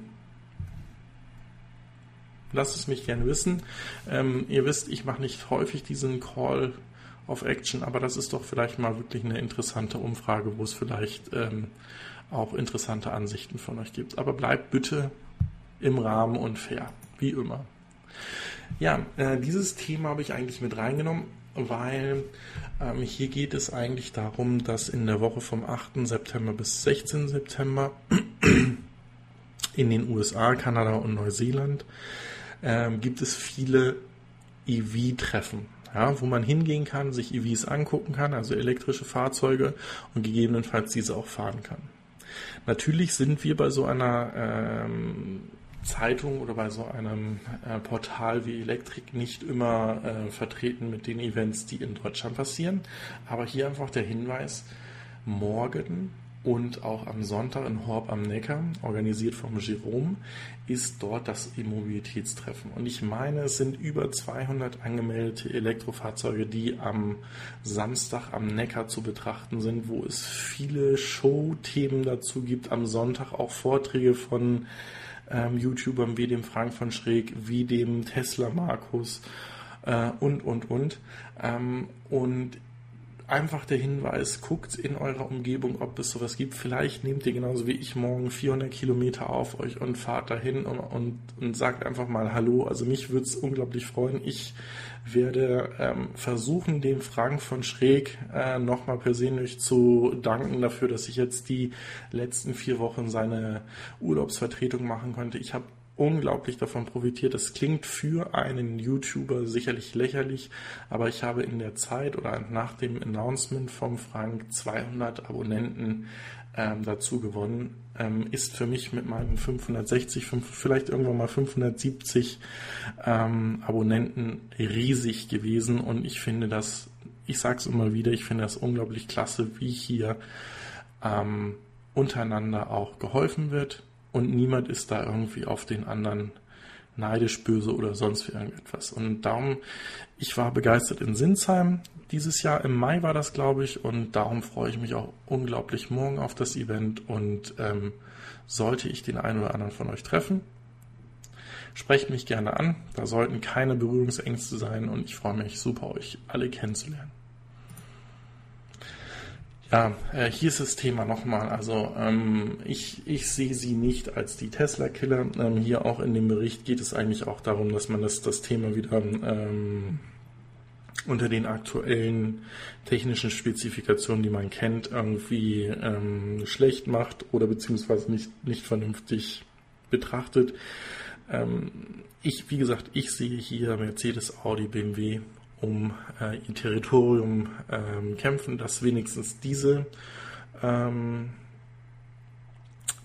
Lasst es mich gerne wissen. Ähm, ihr wisst, ich mache nicht häufig diesen Call of Action, aber das ist doch vielleicht mal wirklich eine interessante Umfrage, wo es vielleicht ähm, auch interessante Ansichten von euch gibt. Aber bleibt bitte im Rahmen und fair, wie immer. Ja, äh, dieses Thema habe ich eigentlich mit reingenommen weil ähm, hier geht es eigentlich darum, dass in der Woche vom 8. September bis 16. September in den USA, Kanada und Neuseeland ähm, gibt es viele EV-Treffen. Ja, wo man hingehen kann, sich EVs angucken kann, also elektrische Fahrzeuge und gegebenenfalls diese auch fahren kann. Natürlich sind wir bei so einer ähm, Zeitung oder bei so einem äh, Portal wie Elektrik nicht immer äh, vertreten mit den Events, die in Deutschland passieren. Aber hier einfach der Hinweis, morgen und auch am Sonntag in Horb am Neckar, organisiert vom Jerome, ist dort das Immobilitätstreffen. Und ich meine, es sind über 200 angemeldete Elektrofahrzeuge, die am Samstag am Neckar zu betrachten sind, wo es viele Showthemen dazu gibt. Am Sonntag auch Vorträge von ähm, YouTubern wie dem Frank von Schräg, wie dem Tesla Markus äh, und, und, und. Ähm, und einfach der Hinweis, guckt in eurer Umgebung, ob es sowas gibt. Vielleicht nehmt ihr genauso wie ich morgen 400 Kilometer auf euch und fahrt dahin und, und, und sagt einfach mal Hallo. Also mich würde es unglaublich freuen. Ich werde ähm, versuchen, dem Frank von Schräg äh, nochmal persönlich zu danken dafür, dass ich jetzt die letzten vier Wochen seine Urlaubsvertretung machen konnte. Ich habe unglaublich davon profitiert. Das klingt für einen YouTuber sicherlich lächerlich, aber ich habe in der Zeit oder nach dem Announcement vom Frank 200 Abonnenten ähm, dazu gewonnen. Ähm, ist für mich mit meinen 560, vielleicht irgendwann mal 570 ähm, Abonnenten riesig gewesen und ich finde das, ich sage es immer wieder, ich finde das unglaublich klasse, wie hier ähm, untereinander auch geholfen wird und niemand ist da irgendwie auf den anderen neidisch, böse oder sonst wie irgendetwas. Und darum, ich war begeistert in Sinsheim dieses Jahr. Im Mai war das, glaube ich, und darum freue ich mich auch unglaublich morgen auf das Event. Und ähm, sollte ich den einen oder anderen von euch treffen, sprecht mich gerne an. Da sollten keine Berührungsängste sein und ich freue mich super, euch alle kennenzulernen. Ja, äh, hier ist das Thema nochmal. Also ähm, ich, ich sehe sie nicht als die Tesla-Killer. Ähm, hier auch in dem Bericht geht es eigentlich auch darum, dass man das, das Thema wieder ähm, unter den aktuellen technischen Spezifikationen, die man kennt, irgendwie ähm, schlecht macht oder beziehungsweise nicht, nicht vernünftig betrachtet. Ähm, ich, wie gesagt, ich sehe hier Mercedes, Audi, BMW um äh, ihr Territorium ähm, kämpfen, dass wenigstens diese ähm,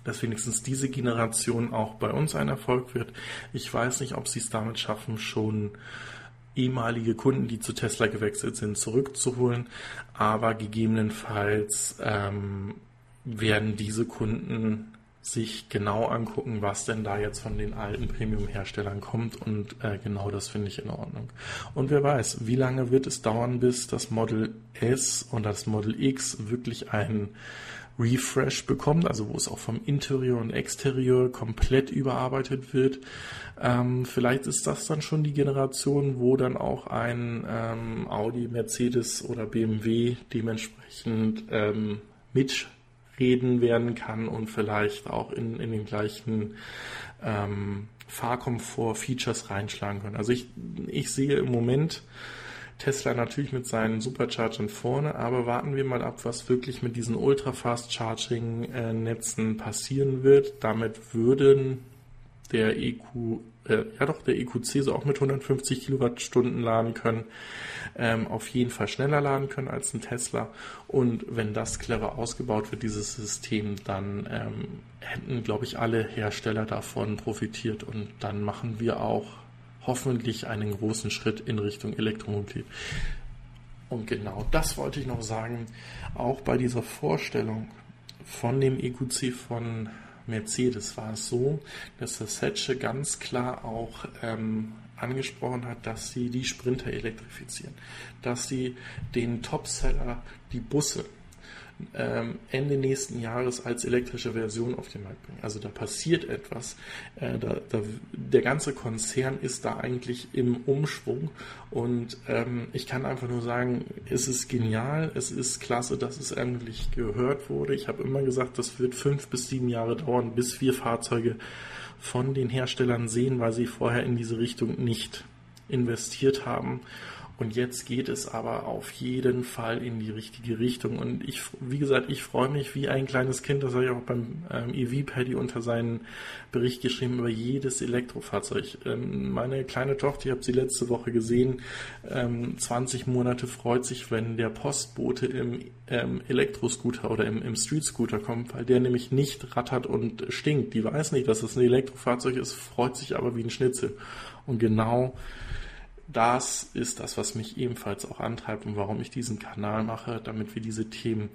dass wenigstens diese Generation auch bei uns ein Erfolg wird. Ich weiß nicht, ob sie es damit schaffen, schon ehemalige Kunden, die zu Tesla gewechselt sind, zurückzuholen, aber gegebenenfalls ähm, werden diese Kunden sich genau angucken, was denn da jetzt von den alten Premium-Herstellern kommt und äh, genau das finde ich in Ordnung. Und wer weiß, wie lange wird es dauern, bis das Model S und das Model X wirklich ein Refresh bekommt, also wo es auch vom Interieur und Exterieur komplett überarbeitet wird. Ähm, vielleicht ist das dann schon die Generation, wo dann auch ein ähm, Audi, Mercedes oder BMW dementsprechend ähm, mitreden werden kann und vielleicht auch in, in den gleichen ähm, Fahrkomfort, Features reinschlagen können. Also ich, ich sehe im Moment Tesla natürlich mit seinen Superchargern vorne, aber warten wir mal ab, was wirklich mit diesen Ultra-Fast Charging-Netzen passieren wird. Damit würden der EQ, äh, ja doch, der EQC so auch mit 150 Kilowattstunden laden können, ähm, auf jeden Fall schneller laden können als ein Tesla. Und wenn das clever ausgebaut wird, dieses System, dann ähm, hätten, glaube ich, alle Hersteller davon profitiert und dann machen wir auch hoffentlich einen großen Schritt in Richtung Elektromobilität. Und genau das wollte ich noch sagen, auch bei dieser Vorstellung von dem EQC von Mercedes war es so, dass der Setsche ganz klar auch ähm, angesprochen hat, dass sie die Sprinter elektrifizieren, dass sie den Topseller, die Busse, Ende nächsten Jahres als elektrische Version auf den Markt bringen. Also da passiert etwas. Äh, da, da, der ganze Konzern ist da eigentlich im Umschwung und ähm, ich kann einfach nur sagen, es ist genial, es ist klasse, dass es endlich gehört wurde. Ich habe immer gesagt, das wird fünf bis sieben Jahre dauern, bis wir Fahrzeuge von den Herstellern sehen, weil sie vorher in diese Richtung nicht investiert haben. Und jetzt geht es aber auf jeden Fall in die richtige Richtung. Und ich, wie gesagt, ich freue mich wie ein kleines Kind, das habe ich auch beim ähm, EV-Paddy unter seinen Bericht geschrieben, über jedes Elektrofahrzeug. Ähm, meine kleine Tochter, ich habe sie letzte Woche gesehen, ähm, 20 Monate freut sich, wenn der Postbote im ähm, Elektroscooter oder im, im Street-Scooter kommt, weil der nämlich nicht rattert und stinkt. Die weiß nicht, dass es das ein Elektrofahrzeug ist, freut sich aber wie ein Schnitzel. Und genau das ist das, was mich ebenfalls auch antreibt und warum ich diesen Kanal mache, damit wir diese Themen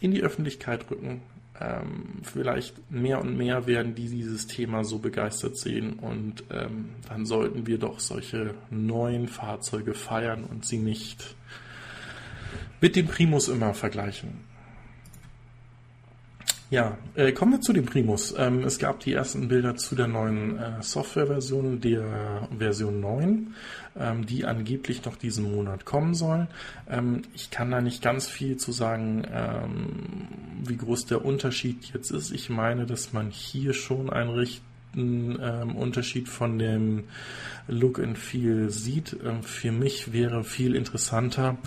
in die Öffentlichkeit rücken. Ähm, vielleicht mehr und mehr werden, die dieses Thema so begeistert sehen und ähm, dann sollten wir doch solche neuen Fahrzeuge feiern und sie nicht mit dem Primus immer vergleichen. Ja, äh, kommen wir zu dem Primus. Ähm, es gab die ersten Bilder zu der neuen äh, Softwareversion, der Version 9, ähm, die angeblich noch diesen Monat kommen soll. Ähm, ich kann da nicht ganz viel zu sagen, ähm, wie groß der Unterschied jetzt ist. Ich meine, dass man hier schon einen recht ähm, Unterschied von dem Look and Feel sieht. Ähm, für mich wäre viel interessanter,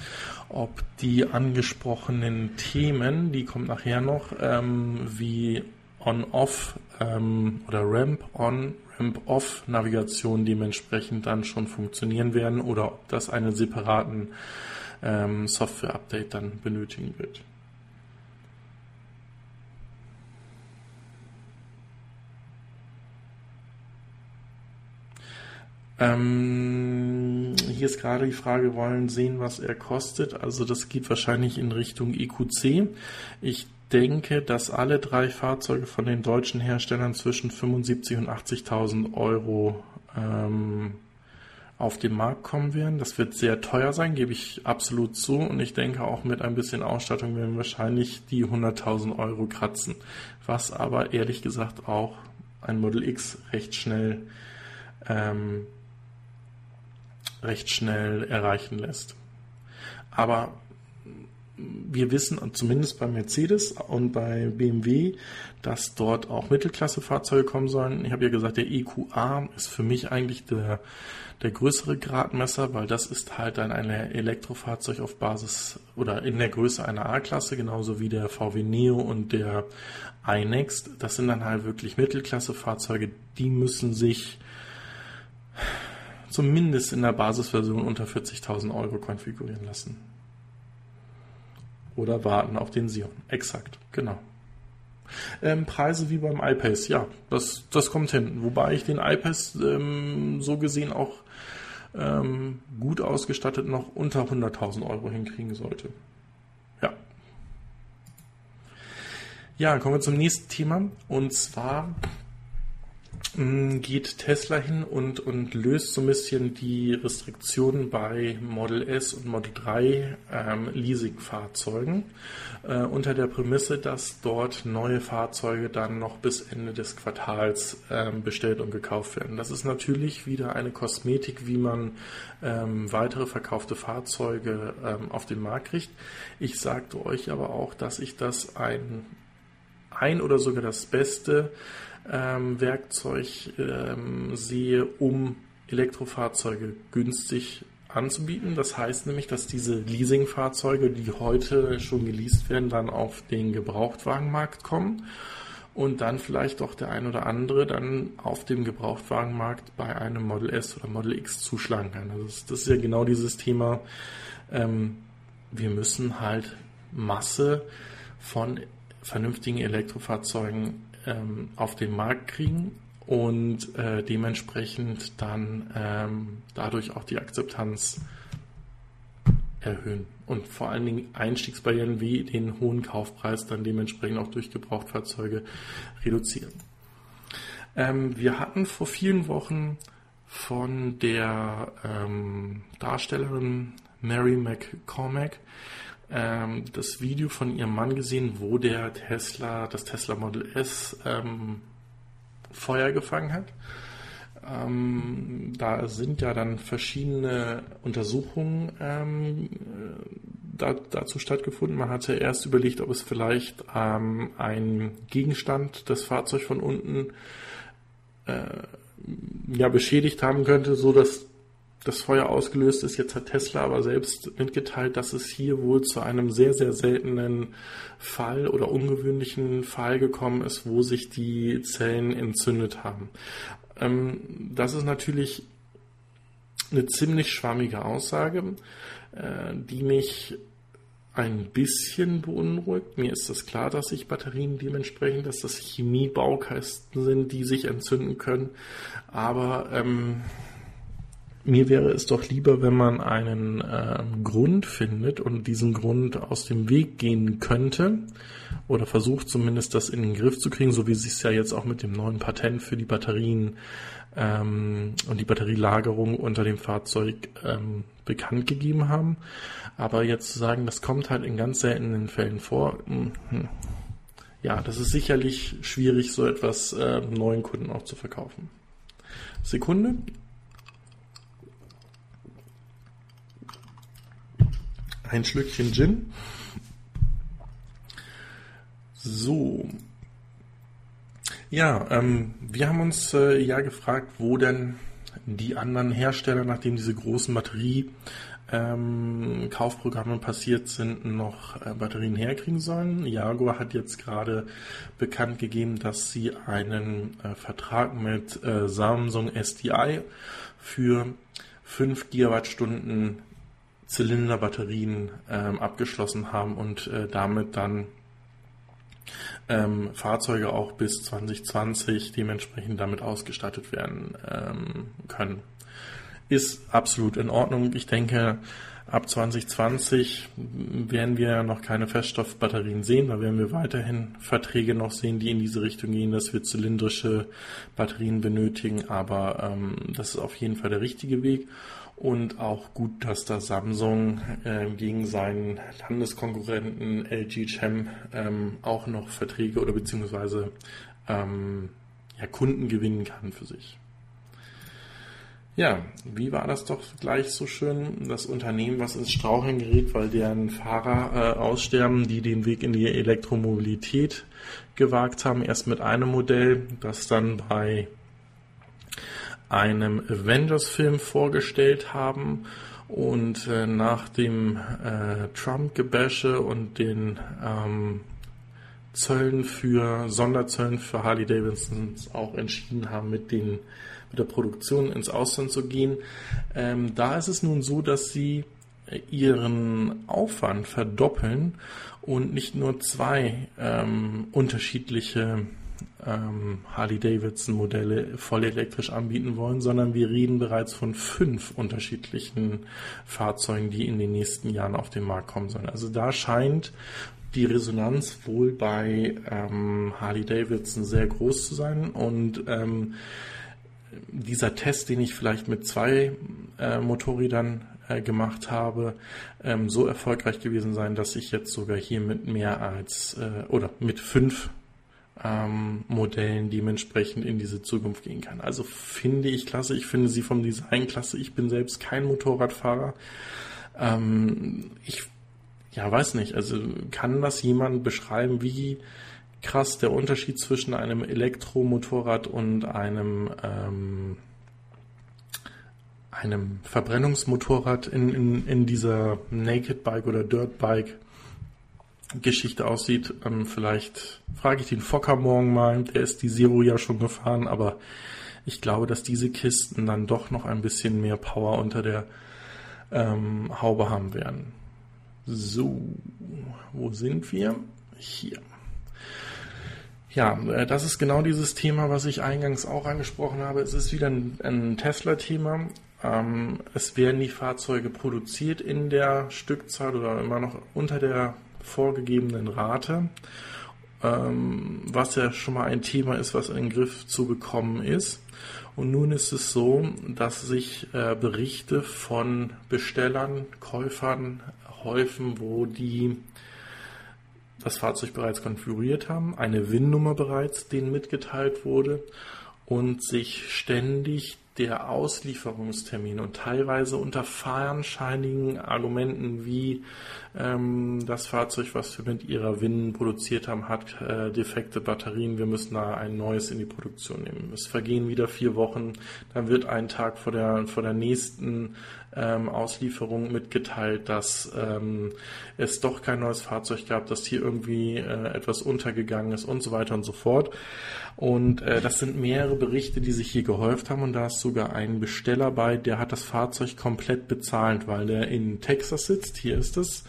ob die angesprochenen Themen, die kommt nachher noch, ähm, wie On-Off ähm, oder Ramp-On, Ramp-Off-Navigation dementsprechend dann schon funktionieren werden oder ob das einen separaten ähm, Software-Update dann benötigen wird. Ähm, hier ist gerade die Frage, wollen sehen, was er kostet. Also das geht wahrscheinlich in Richtung EQC. Ich denke, dass alle drei Fahrzeuge von den deutschen Herstellern zwischen 75 und 80.000 Euro ähm, auf den Markt kommen werden. Das wird sehr teuer sein, gebe ich absolut zu. Und ich denke, auch mit ein bisschen Ausstattung werden wir wahrscheinlich die 100.000 Euro kratzen. Was aber ehrlich gesagt auch ein Model X recht schnell ähm, recht schnell erreichen lässt. Aber wir wissen zumindest bei Mercedes und bei BMW, dass dort auch Mittelklassefahrzeuge kommen sollen. Ich habe ja gesagt, der EQA ist für mich eigentlich der, der größere Gradmesser, weil das ist halt dann ein Elektrofahrzeug auf Basis oder in der Größe einer A-Klasse, genauso wie der VW Neo und der iNext. Das sind dann halt wirklich Mittelklassefahrzeuge, die müssen sich zumindest in der Basisversion unter 40.000 Euro konfigurieren lassen. Oder warten auf den Sion. Exakt, genau. Ähm, Preise wie beim iPace, ja, das, das kommt hin. Wobei ich den iPace ähm, so gesehen auch ähm, gut ausgestattet noch unter 100.000 Euro hinkriegen sollte. Ja. Ja, kommen wir zum nächsten Thema. Und zwar geht Tesla hin und, und löst so ein bisschen die Restriktionen bei Model S und Model 3 ähm, Leasing-Fahrzeugen äh, unter der Prämisse, dass dort neue Fahrzeuge dann noch bis Ende des Quartals ähm, bestellt und gekauft werden. Das ist natürlich wieder eine Kosmetik, wie man ähm, weitere verkaufte Fahrzeuge ähm, auf den Markt kriegt. Ich sagte euch aber auch, dass ich das ein, ein oder sogar das Beste ähm, Werkzeug ähm, sehe, um Elektrofahrzeuge günstig anzubieten. Das heißt nämlich, dass diese Leasingfahrzeuge, die heute schon geleast werden, dann auf den Gebrauchtwagenmarkt kommen und dann vielleicht auch der ein oder andere dann auf dem Gebrauchtwagenmarkt bei einem Model S oder Model X zuschlagen kann. Also das, ist ja genau dieses Thema. Ähm, wir müssen halt Masse von vernünftigen Elektrofahrzeugen ähm, auf den Markt kriegen und äh, dementsprechend dann ähm, dadurch auch die Akzeptanz erhöhen und vor allen Dingen Einstiegsbarrieren wie den hohen Kaufpreis dann dementsprechend auch durch Gebrauchtfahrzeuge reduzieren. Ähm, wir hatten vor vielen Wochen von der ähm, Darstellerin Mary McCormack ähm, das Video von ihrem Mann gesehen, wo der Tesla, das Tesla Model S ähm, Feuer gefangen hat. Ähm, da sind ja dann verschiedene Untersuchungen ähm, da, dazu stattgefunden. Man hatte erst überlegt, ob es vielleicht ähm, ein Gegenstand das Fahrzeug von unten äh, ja, beschädigt haben könnte, so dass das Feuer ausgelöst ist. Jetzt hat Tesla aber selbst mitgeteilt, dass es hier wohl zu einem sehr, sehr seltenen Fall oder ungewöhnlichen Fall gekommen ist, wo sich die Zellen entzündet haben. Ähm, das ist natürlich eine ziemlich schwammige Aussage, äh, die mich ein bisschen beunruhigt. Mir ist das klar, dass sich Batterien dementsprechend, dass das Chemiebaukasten sind, die sich entzünden können. Aber ähm, mir wäre es doch lieber, wenn man einen äh, Grund findet und diesen Grund aus dem Weg gehen könnte oder versucht zumindest das in den Griff zu kriegen, so wie sie es ja jetzt auch mit dem neuen Patent für die Batterien ähm, und die Batterielagerung unter dem Fahrzeug ähm, bekannt gegeben haben. Aber jetzt zu sagen, das kommt halt in ganz seltenen Fällen vor, hm, hm. ja, das ist sicherlich schwierig, so etwas äh, neuen Kunden auch zu verkaufen. Sekunde, ein Schlückchen Gin. So. Ja, ähm, wir haben uns äh, ja gefragt, wo denn die anderen Hersteller, nachdem diese großen Batterie ähm, passiert sind, noch äh, Batterien herkriegen sollen. Jaguar hat jetzt gerade bekannt gegeben, dass sie einen äh, Vertrag mit äh, Samsung SDI für 5 Gigawattstunden Zylinderbatterien ähm, abgeschlossen haben und äh, damit dann ähm, Fahrzeuge auch bis 2020 dementsprechend damit ausgestattet werden ähm, können. Ist absolut in Ordnung. Ich denke, ab 2020 werden wir noch keine Feststoffbatterien sehen. Da werden wir weiterhin Verträge noch sehen, die in diese Richtung gehen, dass wir zylindrische Batterien benötigen. Aber ähm, das ist auf jeden Fall der richtige Weg. Und auch gut, dass da Samsung äh, gegen seinen Landeskonkurrenten LG Chem ähm, auch noch Verträge oder beziehungsweise ähm, ja, Kunden gewinnen kann für sich. Ja, wie war das doch gleich so schön? Das Unternehmen, was ins Straucheln gerät, weil deren Fahrer äh, aussterben, die den Weg in die Elektromobilität gewagt haben, erst mit einem Modell, das dann bei einem Avengers-Film vorgestellt haben und äh, nach dem äh, Trump-Gebäsche und den ähm, Zöllen für Sonderzöllen für Harley Davidson auch entschieden haben, mit den mit der Produktion ins Ausland zu gehen. Ähm, da ist es nun so, dass sie ihren Aufwand verdoppeln und nicht nur zwei ähm, unterschiedliche ähm, Harley-Davidson-Modelle voll elektrisch anbieten wollen, sondern wir reden bereits von fünf unterschiedlichen Fahrzeugen, die in den nächsten Jahren auf den Markt kommen sollen. Also da scheint die Resonanz wohl bei ähm, Harley-Davidson sehr groß zu sein und ähm, dieser Test, den ich vielleicht mit zwei äh, Motorrädern äh, gemacht habe, ähm, so erfolgreich gewesen sein, dass ich jetzt sogar hier mit mehr als äh, oder mit fünf ähm, Modellen dementsprechend in diese Zukunft gehen kann. Also finde ich klasse. Ich finde sie vom Design klasse. Ich bin selbst kein Motorradfahrer. Ähm, ich ja, weiß nicht. Also kann das jemand beschreiben, wie krass der Unterschied zwischen einem Elektromotorrad und einem ähm, einem Verbrennungsmotorrad in, in, in dieser Naked Bike oder Dirt Bike Geschichte aussieht. Ähm, vielleicht frage ich den Fokker morgen mal, der ist die Zero ja schon gefahren, aber ich glaube, dass diese Kisten dann doch noch ein bisschen mehr Power unter der ähm, Haube haben werden. So, wo sind wir? Hier. Ja, äh, das ist genau dieses Thema, was ich eingangs auch angesprochen habe. Es ist wieder ein, ein Tesla-Thema. Ähm, es werden die Fahrzeuge produziert in der Stückzahl oder immer noch unter der vorgegebenen Rate, ähm, was ja schon mal ein Thema ist, was in den Griff zu bekommen ist. Und nun ist es so, dass sich äh, Berichte von Bestellern, Käufern häufen, wo die das Fahrzeug bereits konfiguriert haben, eine VIN-Nummer bereits denen mitgeteilt wurde und sich ständig der Auslieferungstermin und teilweise unter fahnenscheinigen Argumenten wie ähm, das Fahrzeug, was wir mit ihrer WIN produziert haben, hat äh, defekte Batterien, wir müssen da ein neues in die Produktion nehmen. Es vergehen wieder vier Wochen, dann wird ein Tag vor der, vor der nächsten ähm, Auslieferung mitgeteilt, dass ähm, es doch kein neues Fahrzeug gab, dass hier irgendwie äh, etwas untergegangen ist und so weiter und so fort. Und äh, das sind mehrere Berichte, die sich hier gehäuft haben und da ist sogar ein Besteller bei, der hat das Fahrzeug komplett bezahlt, weil der in Texas sitzt. Hier ist es.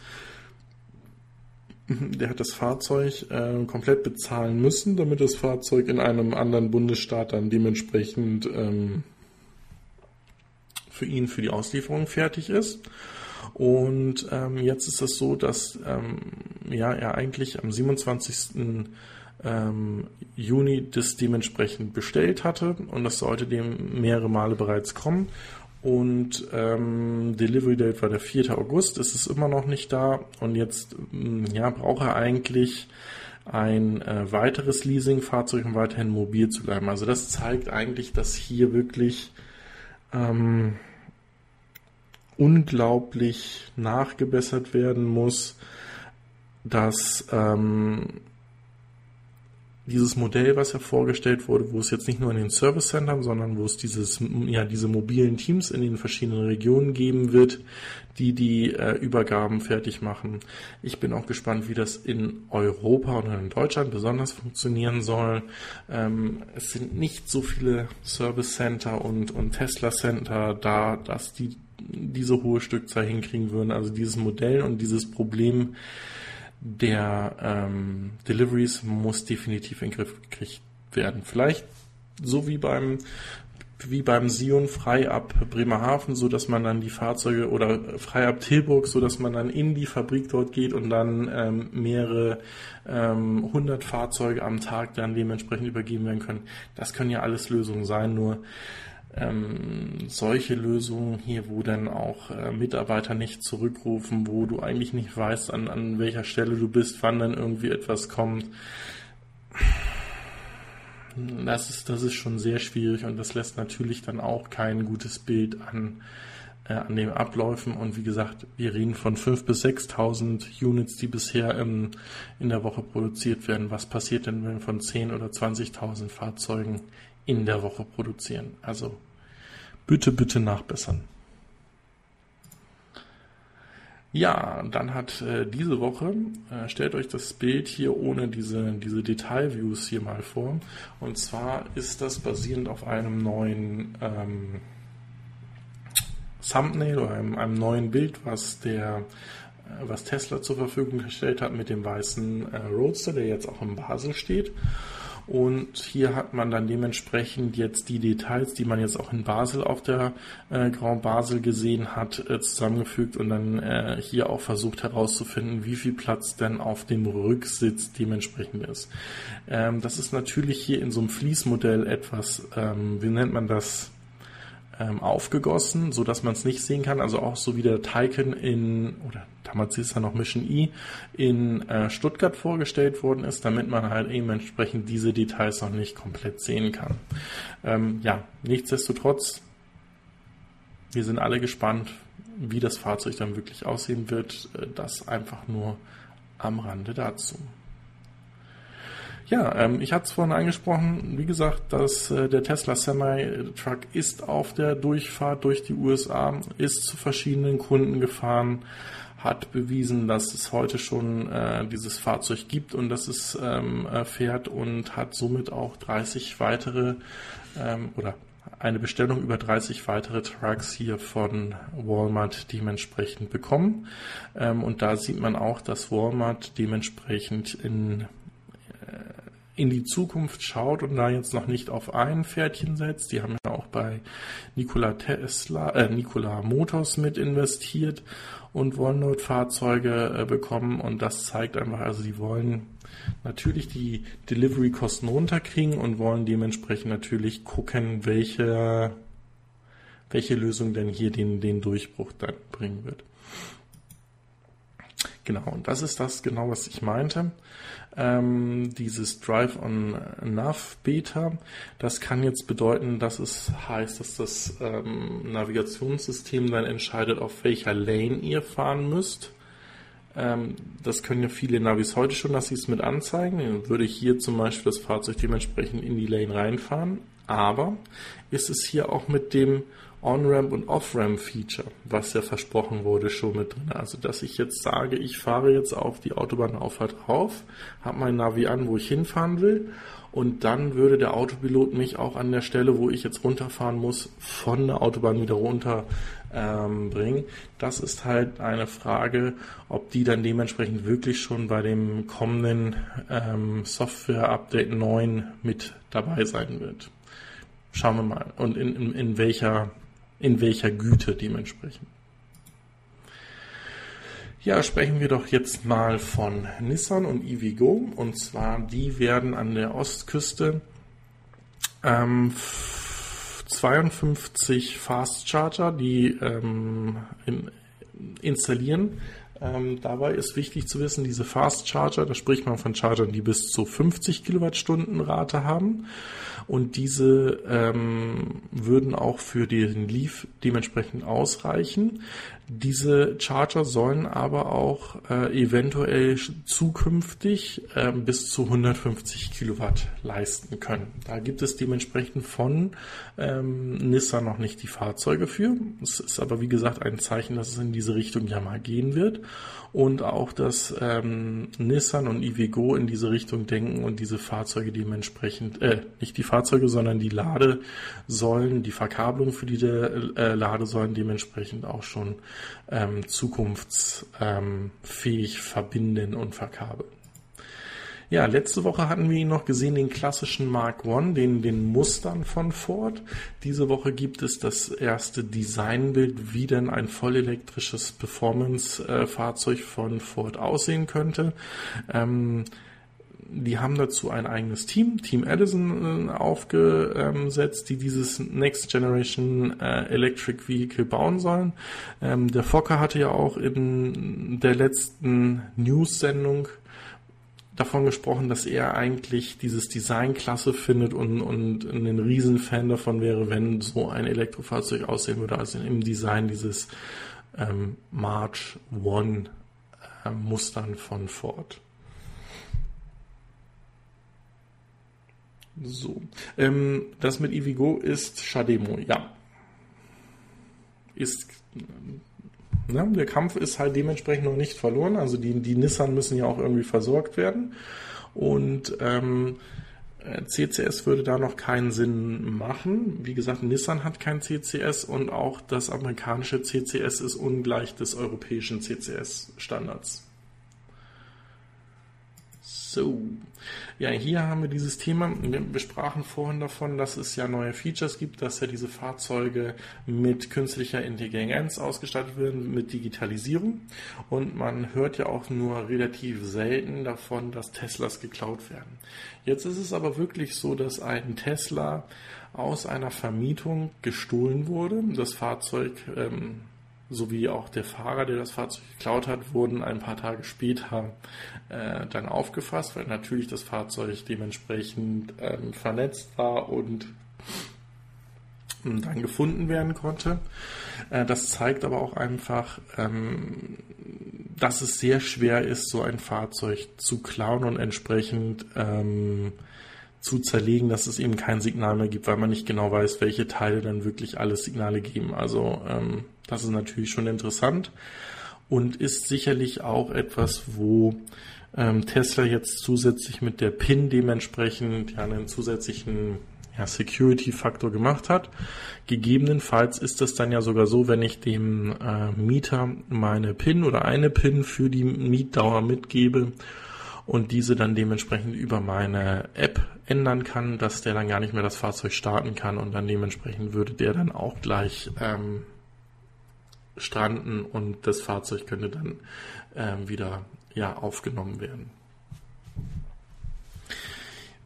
Der hat das Fahrzeug äh, komplett bezahlen müssen, damit das Fahrzeug in einem anderen Bundesstaat dann dementsprechend ähm, für ihn für die Auslieferung fertig ist. Und ähm, jetzt ist es so, dass ähm, ja, er eigentlich am 27. Ähm, Juni das dementsprechend bestellt hatte und das sollte dem mehrere Male bereits kommen. Und ähm, Delivery Date war der 4. August, es ist immer noch nicht da und jetzt mm, ja, braucht er eigentlich ein äh, weiteres Leasing-Fahrzeug, um weiterhin mobil zu bleiben. Also das zeigt eigentlich, dass hier wirklich ähm, unglaublich nachgebessert werden muss, dass ähm, dieses Modell, was ja vorgestellt wurde, wo es jetzt nicht nur in den Service Centern, sondern wo es dieses, ja, diese mobilen Teams in den verschiedenen Regionen geben wird, die die äh, Übergaben fertig machen. Ich bin auch gespannt, wie das in Europa und in Deutschland besonders funktionieren soll. Ähm, es sind nicht so viele Service Center und, und Tesla Center da, dass die diese hohe Stückzahl hinkriegen würden. Also dieses Modell und dieses Problem, der ähm, Deliveries muss definitiv in den Griff gekriegt werden. Vielleicht so wie beim wie beim Sion frei ab Bremerhaven, so dass man dann die Fahrzeuge oder frei ab Tilburg, so dass man dann in die Fabrik dort geht und dann ähm, mehrere ähm, hundert Fahrzeuge am Tag dann dementsprechend übergeben werden können. Das können ja alles Lösungen sein, nur ähm, solche Lösungen hier, wo dann auch äh, Mitarbeiter nicht zurückrufen, wo du eigentlich nicht weißt, an, an welcher Stelle du bist, wann dann irgendwie etwas kommt. Das ist, das ist schon sehr schwierig und das lässt natürlich dann auch kein gutes Bild an, äh, an den Abläufen. Und wie gesagt, wir reden von 5.000 bis 6.000 Units, die bisher im, in der Woche produziert werden. Was passiert denn, wenn von 10.000 oder 20.000 Fahrzeugen in der Woche produzieren. Also bitte, bitte nachbessern. Ja, dann hat äh, diese Woche, äh, stellt euch das Bild hier ohne diese, diese Detailviews hier mal vor. Und zwar ist das basierend auf einem neuen ähm, Thumbnail oder einem, einem, neuen Bild, was der äh, was Tesla zur Verfügung gestellt hat mit dem weißen äh, Roadster, der jetzt auch in Basel steht. Und hier hat man dann dementsprechend jetzt die Details, die man jetzt auch in Basel auf der äh, Grand Basel gesehen hat, äh, zusammengefügt und dann äh, hier auch versucht herauszufinden, wie viel Platz denn auf dem Rücksitz dementsprechend ist. Ähm, das ist natürlich hier in so einem Fließmodell etwas, ähm, wie nennt man das? Ähm, aufgegossen, so dass man es nicht sehen kann. Also auch so wie der Taycan in, oder damals ist er noch Mission E, in äh, Stuttgart vorgestellt worden ist, damit man halt eben entsprechend diese Details noch nicht komplett sehen kann. Ähm, ja, nichtsdestotrotz, wir sind alle gespannt, wie das Fahrzeug dann wirklich aussehen wird. Äh, das einfach nur am Rande dazu. Ja, ähm, ich hatte es vorhin angesprochen, wie gesagt, dass äh, der Tesla Semi-Truck ist auf der Durchfahrt durch die USA, ist zu verschiedenen Kunden gefahren, hat bewiesen, dass es heute schon äh, dieses Fahrzeug gibt und dass es ähm, äh, fährt und hat somit auch 30 weitere ähm, oder eine Bestellung über 30 weitere Trucks hier von Walmart dementsprechend bekommen. Ähm, und da sieht man auch, dass Walmart dementsprechend in in die Zukunft schaut und da jetzt noch nicht auf ein Pferdchen setzt. Die haben ja auch bei Nikola Tesla, äh, Nikola Motors mit investiert und wollen dort Fahrzeuge äh, bekommen und das zeigt einfach, also sie wollen natürlich die Delivery-Kosten runterkriegen und wollen dementsprechend natürlich gucken, welche, welche Lösung denn hier den, den Durchbruch dann bringen wird. Genau, und das ist das genau, was ich meinte. Ähm, dieses Drive on Nav Beta, das kann jetzt bedeuten, dass es heißt, dass das ähm, Navigationssystem dann entscheidet, auf welcher Lane ihr fahren müsst. Ähm, das können ja viele Navis heute schon, dass sie es mit anzeigen. Dann würde ich hier zum Beispiel das Fahrzeug dementsprechend in die Lane reinfahren. Aber ist es hier auch mit dem On-Ramp und Off-Ramp-Feature, was ja versprochen wurde, schon mit drin. Also, dass ich jetzt sage, ich fahre jetzt auf die Autobahnauffahrt rauf, habe mein Navi an, wo ich hinfahren will und dann würde der Autopilot mich auch an der Stelle, wo ich jetzt runterfahren muss, von der Autobahn wieder runter ähm, bringen. Das ist halt eine Frage, ob die dann dementsprechend wirklich schon bei dem kommenden ähm, Software-Update 9 mit dabei sein wird. Schauen wir mal. Und in, in, in welcher in welcher Güte dementsprechend. Ja, sprechen wir doch jetzt mal von Nissan und Ivigo. Und zwar, die werden an der Ostküste ähm, 52 Fast Charger, die ähm, in, installieren. Ähm, dabei ist wichtig zu wissen, diese Fast Charger, da spricht man von Chargern, die bis zu 50 Kilowattstunden Rate haben. Und diese ähm, würden auch für den Leaf dementsprechend ausreichen. Diese Charger sollen aber auch äh, eventuell zukünftig äh, bis zu 150 Kilowatt leisten können. Da gibt es dementsprechend von ähm, Nissan noch nicht die Fahrzeuge für. Es ist aber wie gesagt ein Zeichen, dass es in diese Richtung ja mal gehen wird und auch, dass ähm, Nissan und Ivigo in diese Richtung denken und diese Fahrzeuge dementsprechend, äh, nicht die Fahrzeuge, sondern die Ladesäulen, die Verkabelung für diese äh, Ladesäulen dementsprechend auch schon ähm, zukunftsfähig ähm, verbinden und verkabeln. Ja, letzte Woche hatten wir ihn noch gesehen, den klassischen Mark One, den, den Mustern von Ford. Diese Woche gibt es das erste Designbild, wie denn ein vollelektrisches Performance-Fahrzeug von Ford aussehen könnte. Ähm, die haben dazu ein eigenes Team, Team Edison, äh, aufgesetzt, die dieses Next Generation äh, Electric Vehicle bauen sollen. Ähm, der Fokker hatte ja auch in der letzten News-Sendung davon gesprochen, dass er eigentlich dieses Design klasse findet und, und ein Riesenfan davon wäre, wenn so ein Elektrofahrzeug aussehen würde, also im Design dieses ähm, March One äh, Mustern von Ford. So. Ähm, das mit Ivigo ist Shademo, ja. Ist Ne? Der Kampf ist halt dementsprechend noch nicht verloren. Also die, die Nissan müssen ja auch irgendwie versorgt werden. Und ähm, CCS würde da noch keinen Sinn machen. Wie gesagt, Nissan hat kein CCS und auch das amerikanische CCS ist ungleich des europäischen CCS-Standards. So, ja, hier haben wir dieses Thema. Wir sprachen vorhin davon, dass es ja neue Features gibt, dass ja diese Fahrzeuge mit künstlicher Intelligenz ausgestattet werden, mit Digitalisierung. Und man hört ja auch nur relativ selten davon, dass Teslas geklaut werden. Jetzt ist es aber wirklich so, dass ein Tesla aus einer Vermietung gestohlen wurde. Das Fahrzeug ähm, sowie auch der Fahrer, der das Fahrzeug geklaut hat, wurden ein paar Tage später äh, dann aufgefasst, weil natürlich das Fahrzeug dementsprechend ähm, vernetzt war und ähm, dann gefunden werden konnte. Äh, das zeigt aber auch einfach, ähm, dass es sehr schwer ist, so ein Fahrzeug zu klauen und entsprechend ähm, zu zerlegen, dass es eben kein Signal mehr gibt, weil man nicht genau weiß, welche Teile dann wirklich alle Signale geben. Also ähm, das ist natürlich schon interessant und ist sicherlich auch etwas, wo ähm, Tesla jetzt zusätzlich mit der PIN dementsprechend ja einen zusätzlichen ja, Security-Faktor gemacht hat. Gegebenenfalls ist das dann ja sogar so, wenn ich dem äh, Mieter meine PIN oder eine PIN für die Mietdauer mitgebe und diese dann dementsprechend über meine App ändern kann, dass der dann gar nicht mehr das Fahrzeug starten kann und dann dementsprechend würde der dann auch gleich ähm, stranden und das Fahrzeug könnte dann ähm, wieder ja, aufgenommen werden.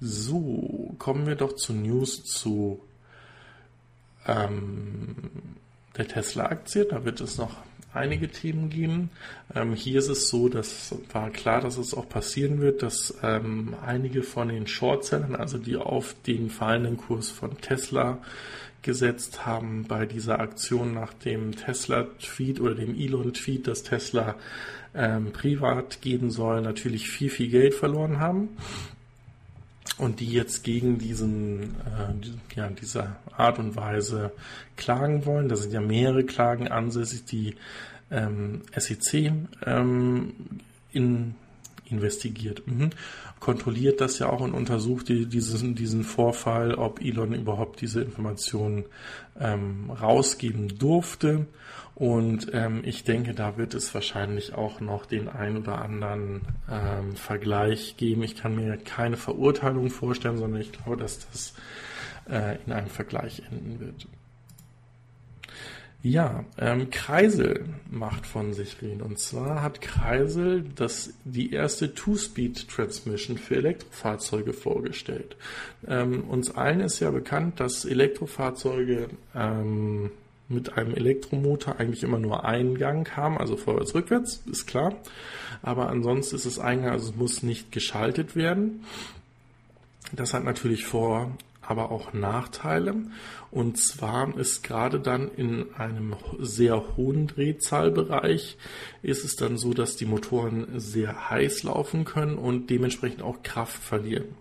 So, kommen wir doch zu News zu ähm, der Tesla-Aktie. Da wird es noch einige Themen geben. Ähm, hier ist es so, dass war klar, dass es auch passieren wird, dass ähm, einige von den Shortsellern, also die auf den fallenden Kurs von Tesla gesetzt haben bei dieser Aktion nach dem Tesla-Tweet oder dem Elon-Tweet, dass Tesla ähm, privat gehen soll, natürlich viel, viel Geld verloren haben und die jetzt gegen diesen, äh, ja, diese Art und Weise klagen wollen. Da sind ja mehrere Klagen ansässig, die ähm, SEC ähm, in, investigiert. Mhm. Kontrolliert das ja auch und untersucht die, diesen, diesen Vorfall, ob Elon überhaupt diese Informationen ähm, rausgeben durfte. Und ähm, ich denke, da wird es wahrscheinlich auch noch den ein oder anderen ähm, Vergleich geben. Ich kann mir keine Verurteilung vorstellen, sondern ich glaube, dass das äh, in einem Vergleich enden wird. Ja, ähm, Kreisel macht von sich reden. Und zwar hat Kreisel das, die erste Two-Speed-Transmission für Elektrofahrzeuge vorgestellt. Ähm, uns allen ist ja bekannt, dass Elektrofahrzeuge ähm, mit einem Elektromotor eigentlich immer nur einen Gang haben, also vorwärts, rückwärts, ist klar. Aber ansonsten ist es Eingang, also es muss nicht geschaltet werden. Das hat natürlich Vor- aber auch Nachteile. Und zwar ist gerade dann in einem sehr hohen Drehzahlbereich ist es dann so, dass die Motoren sehr heiß laufen können und dementsprechend auch Kraft verlieren.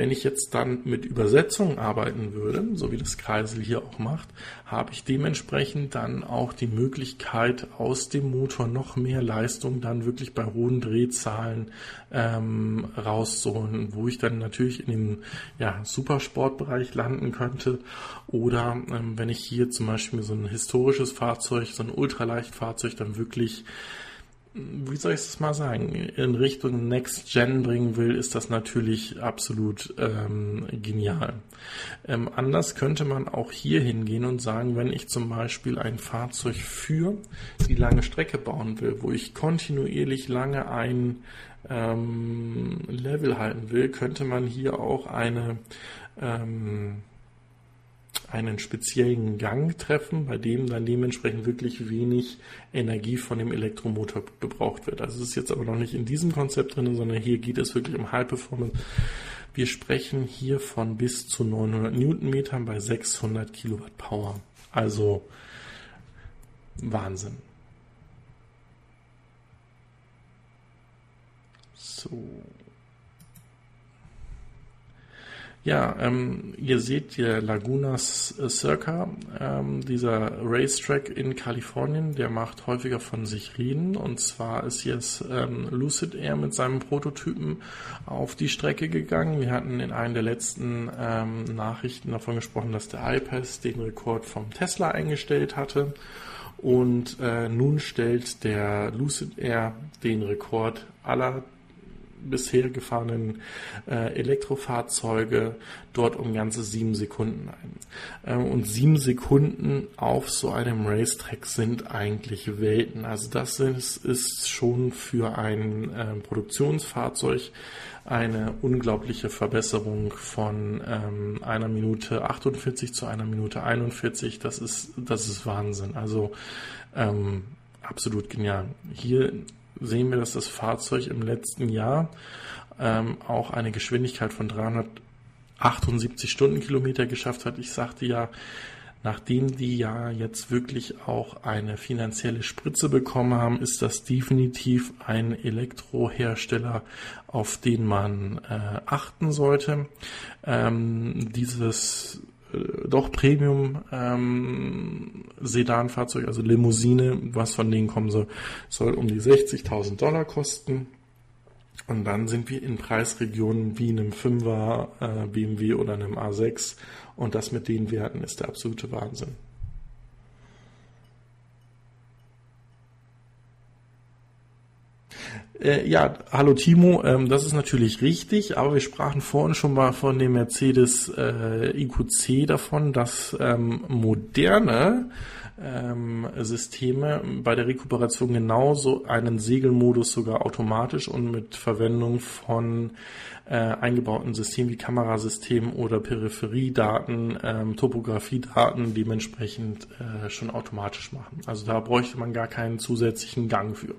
Wenn ich jetzt dann mit Übersetzung arbeiten würde, so wie das Kreisel hier auch macht, habe ich dementsprechend dann auch die Möglichkeit, aus dem Motor noch mehr Leistung dann wirklich bei hohen Drehzahlen ähm, rauszuholen, wo ich dann natürlich in dem ja, Supersportbereich landen könnte. Oder ähm, wenn ich hier zum Beispiel so ein historisches Fahrzeug, so ein Ultraleichtfahrzeug dann wirklich wie soll ich es mal sagen, in Richtung Next Gen bringen will, ist das natürlich absolut ähm, genial. Ähm, anders könnte man auch hier hingehen und sagen, wenn ich zum Beispiel ein Fahrzeug für die lange Strecke bauen will, wo ich kontinuierlich lange ein ähm, Level halten will, könnte man hier auch eine ähm, einen speziellen Gang treffen, bei dem dann dementsprechend wirklich wenig Energie von dem Elektromotor gebraucht wird. Also es ist jetzt aber noch nicht in diesem Konzept drin, sondern hier geht es wirklich um High Performance. Wir sprechen hier von bis zu 900 Newtonmetern bei 600 Kilowatt Power. Also Wahnsinn. So. Ja, ähm, ihr seht hier Lagunas äh, Circa, ähm, dieser Racetrack in Kalifornien, der macht häufiger von sich reden. Und zwar ist jetzt ähm, Lucid Air mit seinem Prototypen auf die Strecke gegangen. Wir hatten in einer der letzten ähm, Nachrichten davon gesprochen, dass der iPass den Rekord vom Tesla eingestellt hatte. Und äh, nun stellt der Lucid Air den Rekord aller bisher gefahrenen äh, Elektrofahrzeuge dort um ganze sieben Sekunden ein. Ähm, und sieben Sekunden auf so einem Racetrack sind eigentlich Welten. Also das ist, ist schon für ein äh, Produktionsfahrzeug eine unglaubliche Verbesserung von ähm, einer Minute 48 zu einer Minute 41. Das ist, das ist Wahnsinn. Also ähm, absolut genial. Hier sehen wir, dass das Fahrzeug im letzten Jahr ähm, auch eine Geschwindigkeit von 378 Stundenkilometer geschafft hat. Ich sagte ja, nachdem die ja jetzt wirklich auch eine finanzielle Spritze bekommen haben, ist das definitiv ein Elektrohersteller, auf den man äh, achten sollte. Ähm, dieses doch Premium ähm, Sedanfahrzeug, also Limousine, was von denen kommen soll, soll um die 60.000 Dollar kosten. Und dann sind wir in Preisregionen wie einem 5er äh, BMW oder einem A6 und das mit den Werten ist der absolute Wahnsinn. Äh, ja, hallo Timo, ähm, das ist natürlich richtig, aber wir sprachen vorhin schon mal von dem Mercedes äh, IQC davon, dass ähm, moderne ähm, Systeme bei der Rekuperation genauso einen Segelmodus sogar automatisch und mit Verwendung von äh, eingebauten Systemen wie Kamerasystemen oder Peripheriedaten, ähm, Topografiedaten dementsprechend äh, schon automatisch machen. Also da bräuchte man gar keinen zusätzlichen Gang für.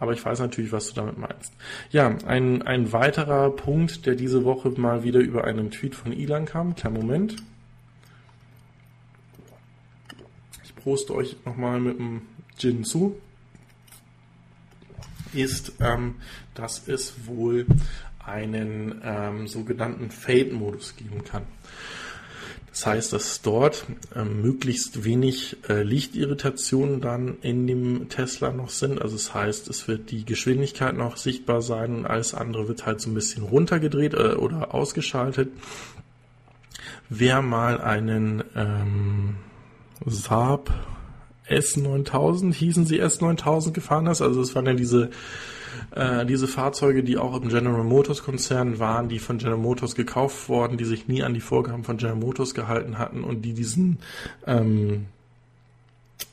Aber ich weiß natürlich, was du damit meinst. Ja, ein, ein weiterer Punkt, der diese Woche mal wieder über einen Tweet von Ilan kam. Kleinen Moment. proste euch nochmal mit dem Gin zu, ist, ähm, dass es wohl einen ähm, sogenannten Fade-Modus geben kann. Das heißt, dass dort ähm, möglichst wenig äh, Lichtirritationen dann in dem Tesla noch sind. Also das heißt, es wird die Geschwindigkeit noch sichtbar sein und alles andere wird halt so ein bisschen runtergedreht äh, oder ausgeschaltet. Wer mal einen ähm, Saab S9000, hießen sie S9000 gefahren hast. Also es waren ja diese, äh, diese Fahrzeuge, die auch im General Motors Konzern waren, die von General Motors gekauft wurden, die sich nie an die Vorgaben von General Motors gehalten hatten und die diesen ähm,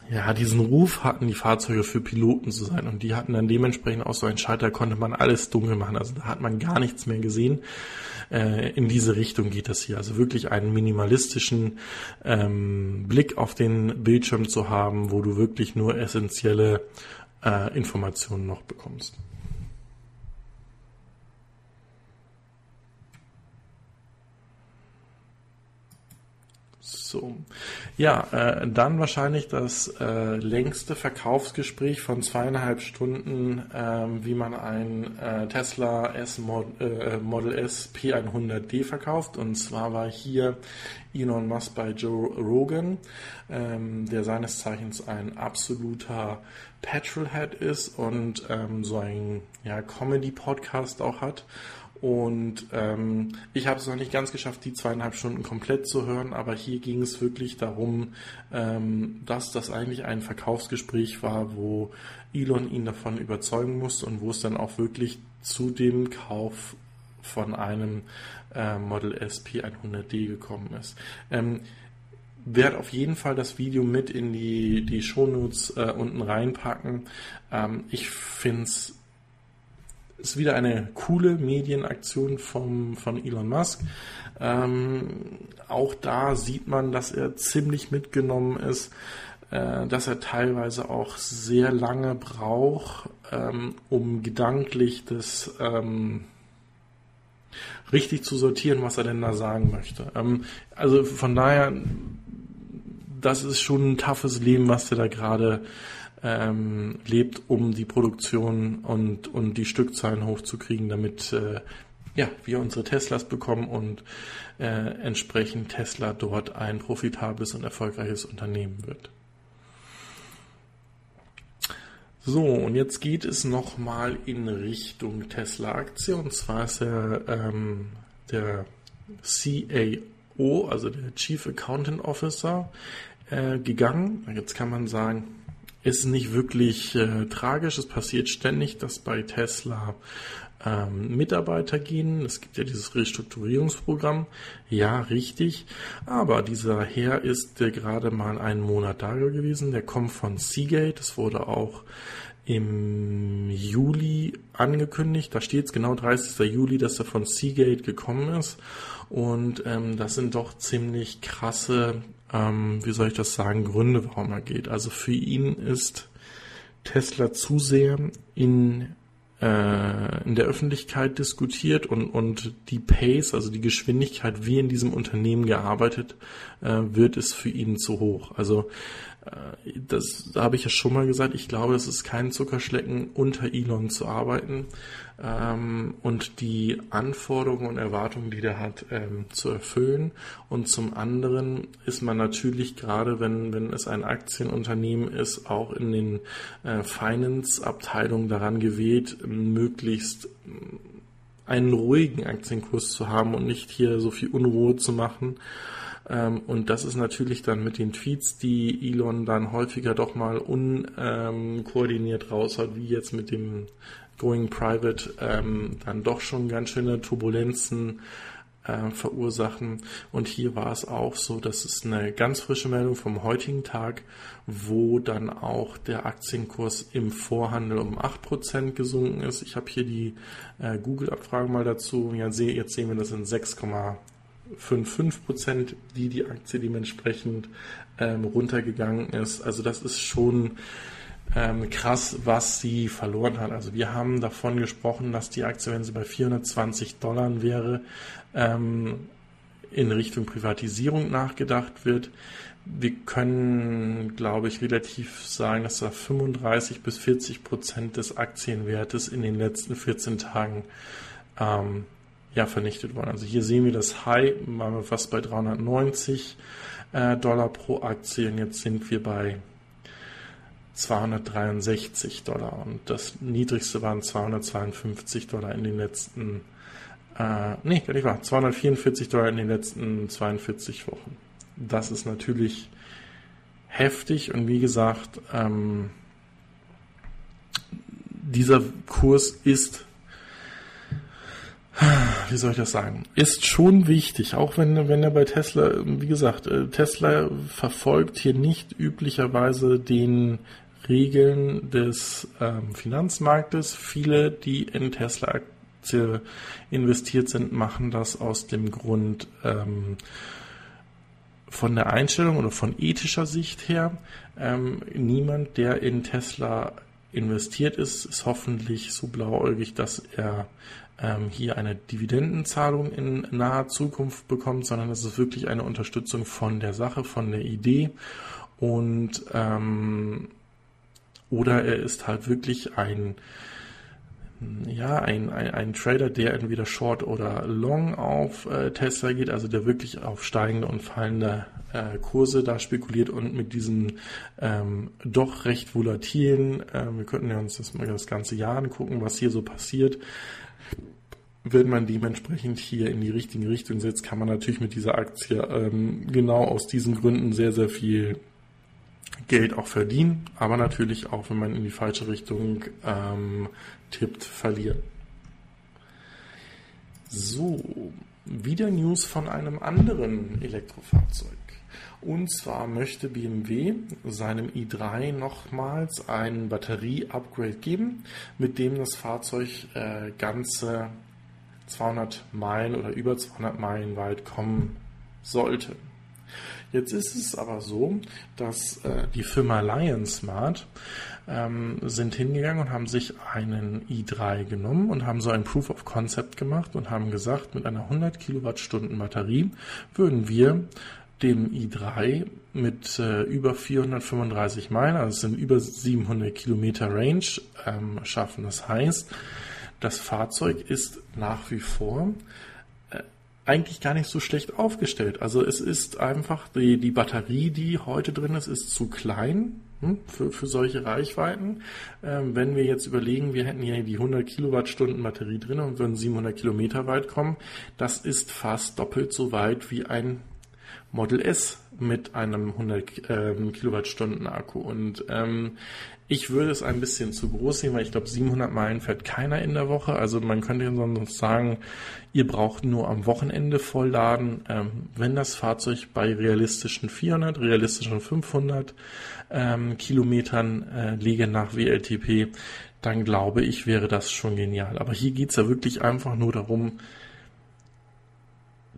ja, diesen Ruf hatten die Fahrzeuge für Piloten zu sein und die hatten dann dementsprechend auch so einen Schalter, konnte man alles dunkel machen, also da hat man gar nichts mehr gesehen. Äh, in diese Richtung geht das hier, also wirklich einen minimalistischen ähm, Blick auf den Bildschirm zu haben, wo du wirklich nur essentielle äh, Informationen noch bekommst. So. Ja, äh, dann wahrscheinlich das äh, längste Verkaufsgespräch von zweieinhalb Stunden, ähm, wie man ein äh, Tesla S Mod, äh, Model S P100D verkauft. Und zwar war hier Elon Musk bei Joe Rogan, ähm, der seines Zeichens ein absoluter Petrolhead ist und ähm, so ein ja, Comedy-Podcast auch hat. Und ähm, ich habe es noch nicht ganz geschafft, die zweieinhalb Stunden komplett zu hören, aber hier ging es wirklich darum, ähm, dass das eigentlich ein Verkaufsgespräch war, wo Elon ihn davon überzeugen musste und wo es dann auch wirklich zu dem Kauf von einem äh, Model SP 100D gekommen ist. Ähm, werde auf jeden Fall das Video mit in die, die Shownotes äh, unten reinpacken. Ähm, ich finde es ist wieder eine coole Medienaktion vom, von Elon Musk. Ähm, auch da sieht man, dass er ziemlich mitgenommen ist, äh, dass er teilweise auch sehr lange braucht, ähm, um gedanklich das ähm, richtig zu sortieren, was er denn da sagen möchte. Ähm, also von daher, das ist schon ein toughes Leben, was er da gerade ähm, lebt, um die Produktion und, und die Stückzahlen hochzukriegen, damit äh, ja, wir unsere Teslas bekommen und äh, entsprechend Tesla dort ein profitables und erfolgreiches Unternehmen wird. So, und jetzt geht es nochmal in Richtung Tesla-Aktie. Und zwar ist der, ähm, der CAO, also der Chief Accountant Officer, äh, gegangen. Jetzt kann man sagen, ist nicht wirklich äh, tragisch. Es passiert ständig, dass bei Tesla ähm, Mitarbeiter gehen. Es gibt ja dieses Restrukturierungsprogramm. Ja, richtig. Aber dieser Herr ist äh, gerade mal einen Monat da gewesen. Der kommt von Seagate. Es wurde auch im Juli angekündigt. Da steht es genau 30. Juli, dass er von Seagate gekommen ist. Und ähm, das sind doch ziemlich krasse, ähm, wie soll ich das sagen, Gründe, warum er geht. Also für ihn ist Tesla zu sehr in äh, in der Öffentlichkeit diskutiert und, und die Pace, also die Geschwindigkeit, wie in diesem Unternehmen gearbeitet äh, wird, ist für ihn zu hoch. Also äh, das habe ich ja schon mal gesagt, ich glaube, es ist kein Zuckerschlecken, unter Elon zu arbeiten ähm, und die Anforderungen und Erwartungen, die der hat, ähm, zu erfüllen. Und zum anderen ist man natürlich gerade, wenn, wenn es ein Aktienunternehmen ist, auch in den äh, Finance-Abteilungen daran gewählt, möglichst einen ruhigen Aktienkurs zu haben und nicht hier so viel Unruhe zu machen. Ähm, und das ist natürlich dann mit den Tweets, die Elon dann häufiger doch mal unkoordiniert ähm, raushaut, wie jetzt mit dem Going Private, ähm, dann doch schon ganz schöne Turbulenzen äh, verursachen. Und hier war es auch so, dass es eine ganz frische Meldung vom heutigen Tag, wo dann auch der Aktienkurs im Vorhandel um 8% gesunken ist. Ich habe hier die äh, Google-Abfrage mal dazu. Ja, seh, jetzt sehen wir, das sind 6,5 5 Prozent, die die Aktie dementsprechend ähm, runtergegangen ist. Also das ist schon ähm, krass, was sie verloren hat. Also wir haben davon gesprochen, dass die Aktie, wenn sie bei 420 Dollar wäre, ähm, in Richtung Privatisierung nachgedacht wird. Wir können, glaube ich, relativ sagen, dass da 35 bis 40 Prozent des Aktienwertes in den letzten 14 Tagen ähm, ja, vernichtet worden. Also hier sehen wir das High, waren wir fast bei 390 äh, Dollar pro Aktie und jetzt sind wir bei 263 Dollar. Und das niedrigste waren 252 Dollar in den letzten, äh, nee, gar nicht wahr, 244 Dollar in den letzten 42 Wochen. Das ist natürlich heftig. Und wie gesagt, ähm, dieser Kurs ist wie soll ich das sagen, ist schon wichtig, auch wenn, wenn er bei Tesla, wie gesagt, äh, Tesla verfolgt hier nicht üblicherweise den Regeln des ähm, Finanzmarktes. Viele, die in Tesla-Aktie investiert sind, machen das aus dem Grund ähm, von der Einstellung oder von ethischer Sicht her. Ähm, niemand, der in Tesla investiert ist, ist hoffentlich so blauäugig, dass er ähm, hier eine Dividendenzahlung in naher Zukunft bekommt, sondern es ist wirklich eine Unterstützung von der Sache, von der Idee und ähm, oder er ist halt wirklich ein ja, ein, ein, ein Trader, der entweder Short oder Long auf äh, Tesla geht, also der wirklich auf steigende und fallende äh, Kurse da spekuliert und mit diesen ähm, doch recht volatilen, äh, wir könnten ja uns das das ganze Jahr angucken, was hier so passiert, wenn man dementsprechend hier in die richtige Richtung setzt, kann man natürlich mit dieser Aktie ähm, genau aus diesen Gründen sehr, sehr viel Geld auch verdienen, aber natürlich auch, wenn man in die falsche Richtung ähm, tippt, verlieren. So, wieder News von einem anderen Elektrofahrzeug. Und zwar möchte BMW seinem i3 nochmals ein Batterie-Upgrade geben, mit dem das Fahrzeug äh, ganze 200 Meilen oder über 200 Meilen weit kommen sollte. Jetzt ist es aber so, dass äh, die Firma Lion Smart ähm, sind hingegangen und haben sich einen i3 genommen und haben so ein Proof of Concept gemacht und haben gesagt, mit einer 100 Kilowattstunden Batterie würden wir dem i3 mit äh, über 435 Meilen, also es sind über 700 Kilometer Range, ähm, schaffen. Das heißt, das Fahrzeug ist nach wie vor eigentlich gar nicht so schlecht aufgestellt. Also es ist einfach, die, die Batterie, die heute drin ist, ist zu klein hm, für, für solche Reichweiten. Ähm, wenn wir jetzt überlegen, wir hätten hier die 100 Kilowattstunden Batterie drin und würden 700 Kilometer weit kommen, das ist fast doppelt so weit wie ein Model S mit einem 100 ähm, Kilowattstunden Akku. Und ähm, ich würde es ein bisschen zu groß sehen, weil ich glaube, 700 Meilen fährt keiner in der Woche. Also man könnte sonst sagen, ihr braucht nur am Wochenende vollladen. Ähm, wenn das Fahrzeug bei realistischen 400, realistischen 500 ähm, Kilometern äh, liege nach WLTP, dann glaube ich, wäre das schon genial. Aber hier geht's ja wirklich einfach nur darum,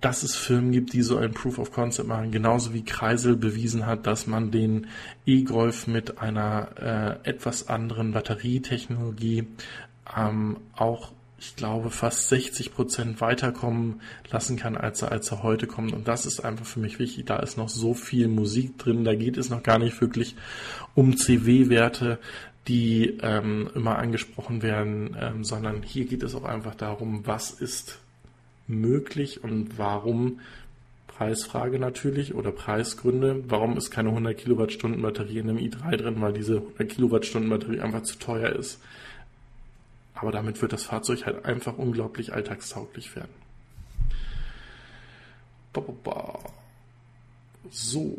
dass es Firmen gibt, die so ein Proof of Concept machen, genauso wie Kreisel bewiesen hat, dass man den E-Golf mit einer äh, etwas anderen Batterietechnologie ähm, auch, ich glaube, fast 60 Prozent weiterkommen lassen kann, als er, als er heute kommt. Und das ist einfach für mich wichtig. Da ist noch so viel Musik drin. Da geht es noch gar nicht wirklich um CW-Werte, die ähm, immer angesprochen werden, ähm, sondern hier geht es auch einfach darum, was ist möglich und warum Preisfrage natürlich oder Preisgründe. Warum ist keine 100 Kilowattstunden Batterie in einem i3 drin? Weil diese 100 Kilowattstunden Batterie einfach zu teuer ist. Aber damit wird das Fahrzeug halt einfach unglaublich alltagstauglich werden. So,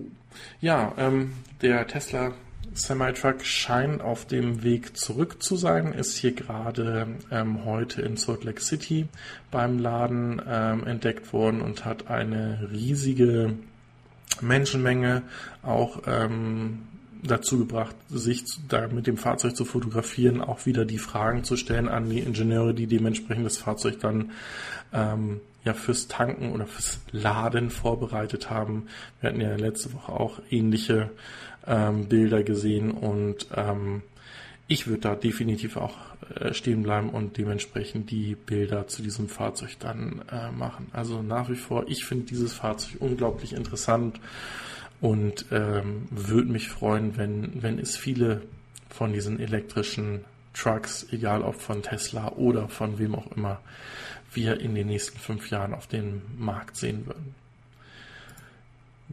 ja, ähm, der Tesla Semi-Truck scheint auf dem Weg zurück zu sein, ist hier gerade ähm, heute in Salt Lake City beim Laden ähm, entdeckt worden und hat eine riesige Menschenmenge auch ähm, dazu gebracht, sich da mit dem Fahrzeug zu fotografieren, auch wieder die Fragen zu stellen an die Ingenieure, die dementsprechend das Fahrzeug dann ähm, ja fürs Tanken oder fürs Laden vorbereitet haben. Wir hatten ja letzte Woche auch ähnliche ähm, Bilder gesehen und ähm, ich würde da definitiv auch äh, stehen bleiben und dementsprechend die Bilder zu diesem Fahrzeug dann äh, machen. Also nach wie vor, ich finde dieses Fahrzeug unglaublich interessant und ähm, würde mich freuen, wenn, wenn es viele von diesen elektrischen Trucks, egal ob von Tesla oder von wem auch immer, wir in den nächsten fünf Jahren auf dem Markt sehen würden.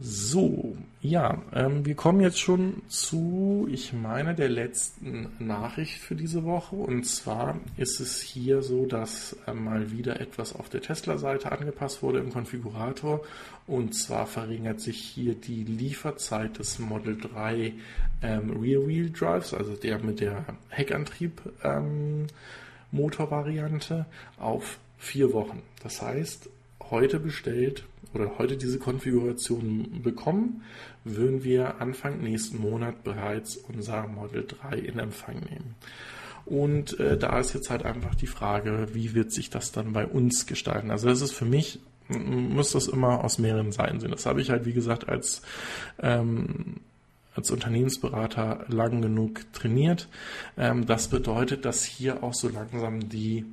So, ja, ähm, wir kommen jetzt schon zu, ich meine, der letzten Nachricht für diese Woche. Und zwar ist es hier so, dass äh, mal wieder etwas auf der Tesla-Seite angepasst wurde im Konfigurator. Und zwar verringert sich hier die Lieferzeit des Model 3 ähm, Rear-Wheel Drives, also der mit der Heckantrieb ähm, auf vier Wochen. Das heißt, heute bestellt oder heute diese Konfiguration bekommen, würden wir Anfang nächsten Monat bereits unser Model 3 in Empfang nehmen. Und äh, da ist jetzt halt einfach die Frage, wie wird sich das dann bei uns gestalten? Also das ist für mich, muss das immer aus mehreren Seiten sehen. Das habe ich halt, wie gesagt, als, ähm, als Unternehmensberater lang genug trainiert. Ähm, das bedeutet, dass hier auch so langsam die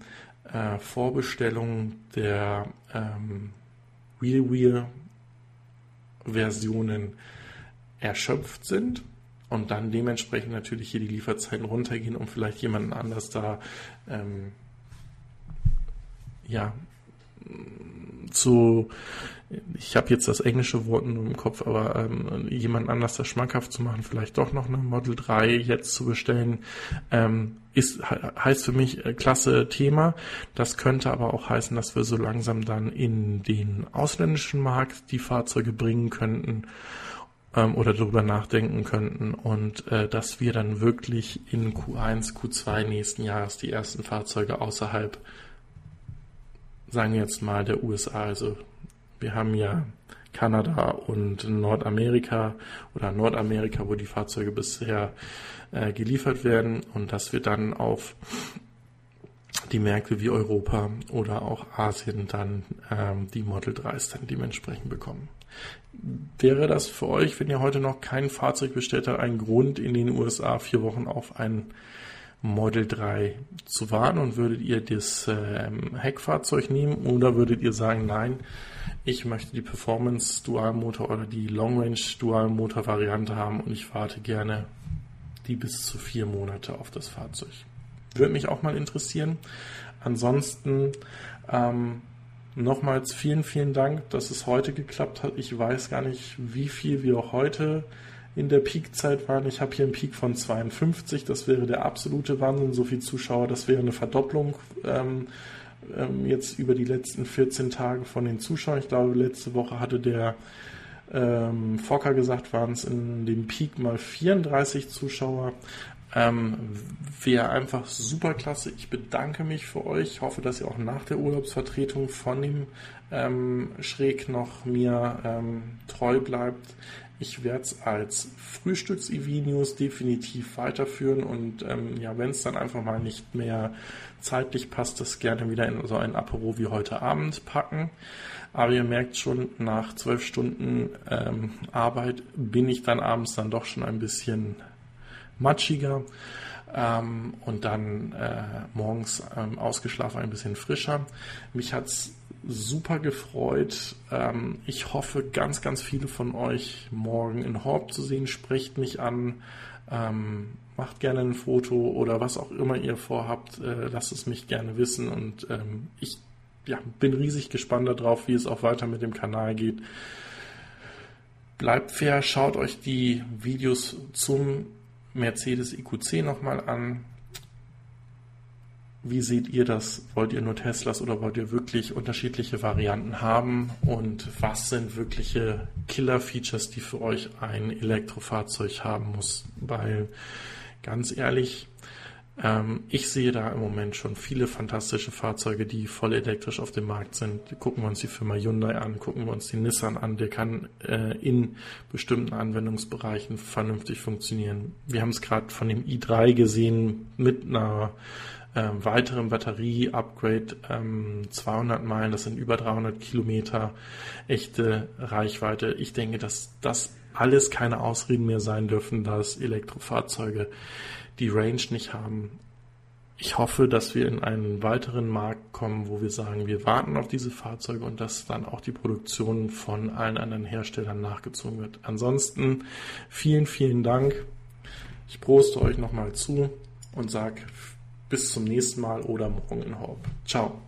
äh, Vorbestellung der ähm, WheelWheel-Versionen erschöpft sind und dann dementsprechend natürlich hier die Lieferzeiten runtergehen, um vielleicht jemanden anders da ähm, ja zu ich habe jetzt das englische Wort nur im Kopf, aber ähm, jemand anders das schmackhaft zu machen, vielleicht doch noch eine Model 3 jetzt zu bestellen, ähm, ist, heißt für mich äh, klasse Thema. Das könnte aber auch heißen, dass wir so langsam dann in den ausländischen Markt die Fahrzeuge bringen könnten ähm, oder darüber nachdenken könnten und äh, dass wir dann wirklich in Q1, Q2 nächsten Jahres die ersten Fahrzeuge außerhalb, sagen wir jetzt mal, der USA, also wir haben ja Kanada und Nordamerika oder Nordamerika, wo die Fahrzeuge bisher äh, geliefert werden. Und dass wir dann auf die Märkte wie Europa oder auch Asien dann ähm, die Model 3s dann dementsprechend bekommen. Wäre das für euch, wenn ihr heute noch kein Fahrzeug bestellt habt, ein Grund in den USA vier Wochen auf ein Model 3 zu warten? Und würdet ihr das ähm, Heckfahrzeug nehmen? Oder würdet ihr sagen, nein, ich möchte die Performance Dual Motor oder die Long Range Dual Motor Variante haben und ich warte gerne die bis zu vier Monate auf das Fahrzeug. Würde mich auch mal interessieren. Ansonsten ähm, nochmals vielen, vielen Dank, dass es heute geklappt hat. Ich weiß gar nicht, wie viel wir auch heute in der Peakzeit waren. Ich habe hier einen Peak von 52, das wäre der absolute Wahnsinn. So viele Zuschauer, das wäre eine Verdopplung ähm, ähm, jetzt über die letzten 14 Tage von den Zuschauern. Ich glaube, letzte Woche hatte der ähm, Fokker gesagt, waren es in dem Peak mal 34 Zuschauer. Ähm, Wäre einfach super klasse. Ich bedanke mich für euch. Ich hoffe, dass ihr auch nach der Urlaubsvertretung von dem ähm, Schräg noch mir ähm, treu bleibt. Ich werde es als Frühstücks-E-News definitiv weiterführen und ähm, ja, wenn es dann einfach mal nicht mehr zeitlich passt, das gerne wieder in so ein Apero wie heute Abend packen. Aber ihr merkt schon, nach zwölf Stunden ähm, Arbeit bin ich dann abends dann doch schon ein bisschen matschiger ähm, und dann äh, morgens ähm, ausgeschlafen ein bisschen frischer. Mich hat's super gefreut. Ähm, ich hoffe, ganz, ganz viele von euch morgen in Horb zu sehen. Sprecht mich an, ähm, macht gerne ein Foto oder was auch immer ihr vorhabt. Äh, lasst es mich gerne wissen und ähm, ich ja, bin riesig gespannt darauf, wie es auch weiter mit dem Kanal geht. Bleibt fair, schaut euch die Videos zum Mercedes EQC nochmal an. Wie seht ihr das? Wollt ihr nur Teslas oder wollt ihr wirklich unterschiedliche Varianten haben? Und was sind wirkliche Killer-Features, die für euch ein Elektrofahrzeug haben muss? Weil ganz ehrlich, ähm, ich sehe da im Moment schon viele fantastische Fahrzeuge, die voll elektrisch auf dem Markt sind. Gucken wir uns die Firma Hyundai an, gucken wir uns die Nissan an, der kann äh, in bestimmten Anwendungsbereichen vernünftig funktionieren. Wir haben es gerade von dem i3 gesehen mit einer äh, weiteren Batterie-Upgrade, ähm, 200 Meilen, das sind über 300 Kilometer echte Reichweite. Ich denke, dass das alles keine Ausreden mehr sein dürfen, dass Elektrofahrzeuge die Range nicht haben. Ich hoffe, dass wir in einen weiteren Markt kommen, wo wir sagen, wir warten auf diese Fahrzeuge und dass dann auch die Produktion von allen anderen Herstellern nachgezogen wird. Ansonsten vielen, vielen Dank. Ich proste euch nochmal zu und sage bis zum nächsten Mal oder morgen in Horb. Ciao.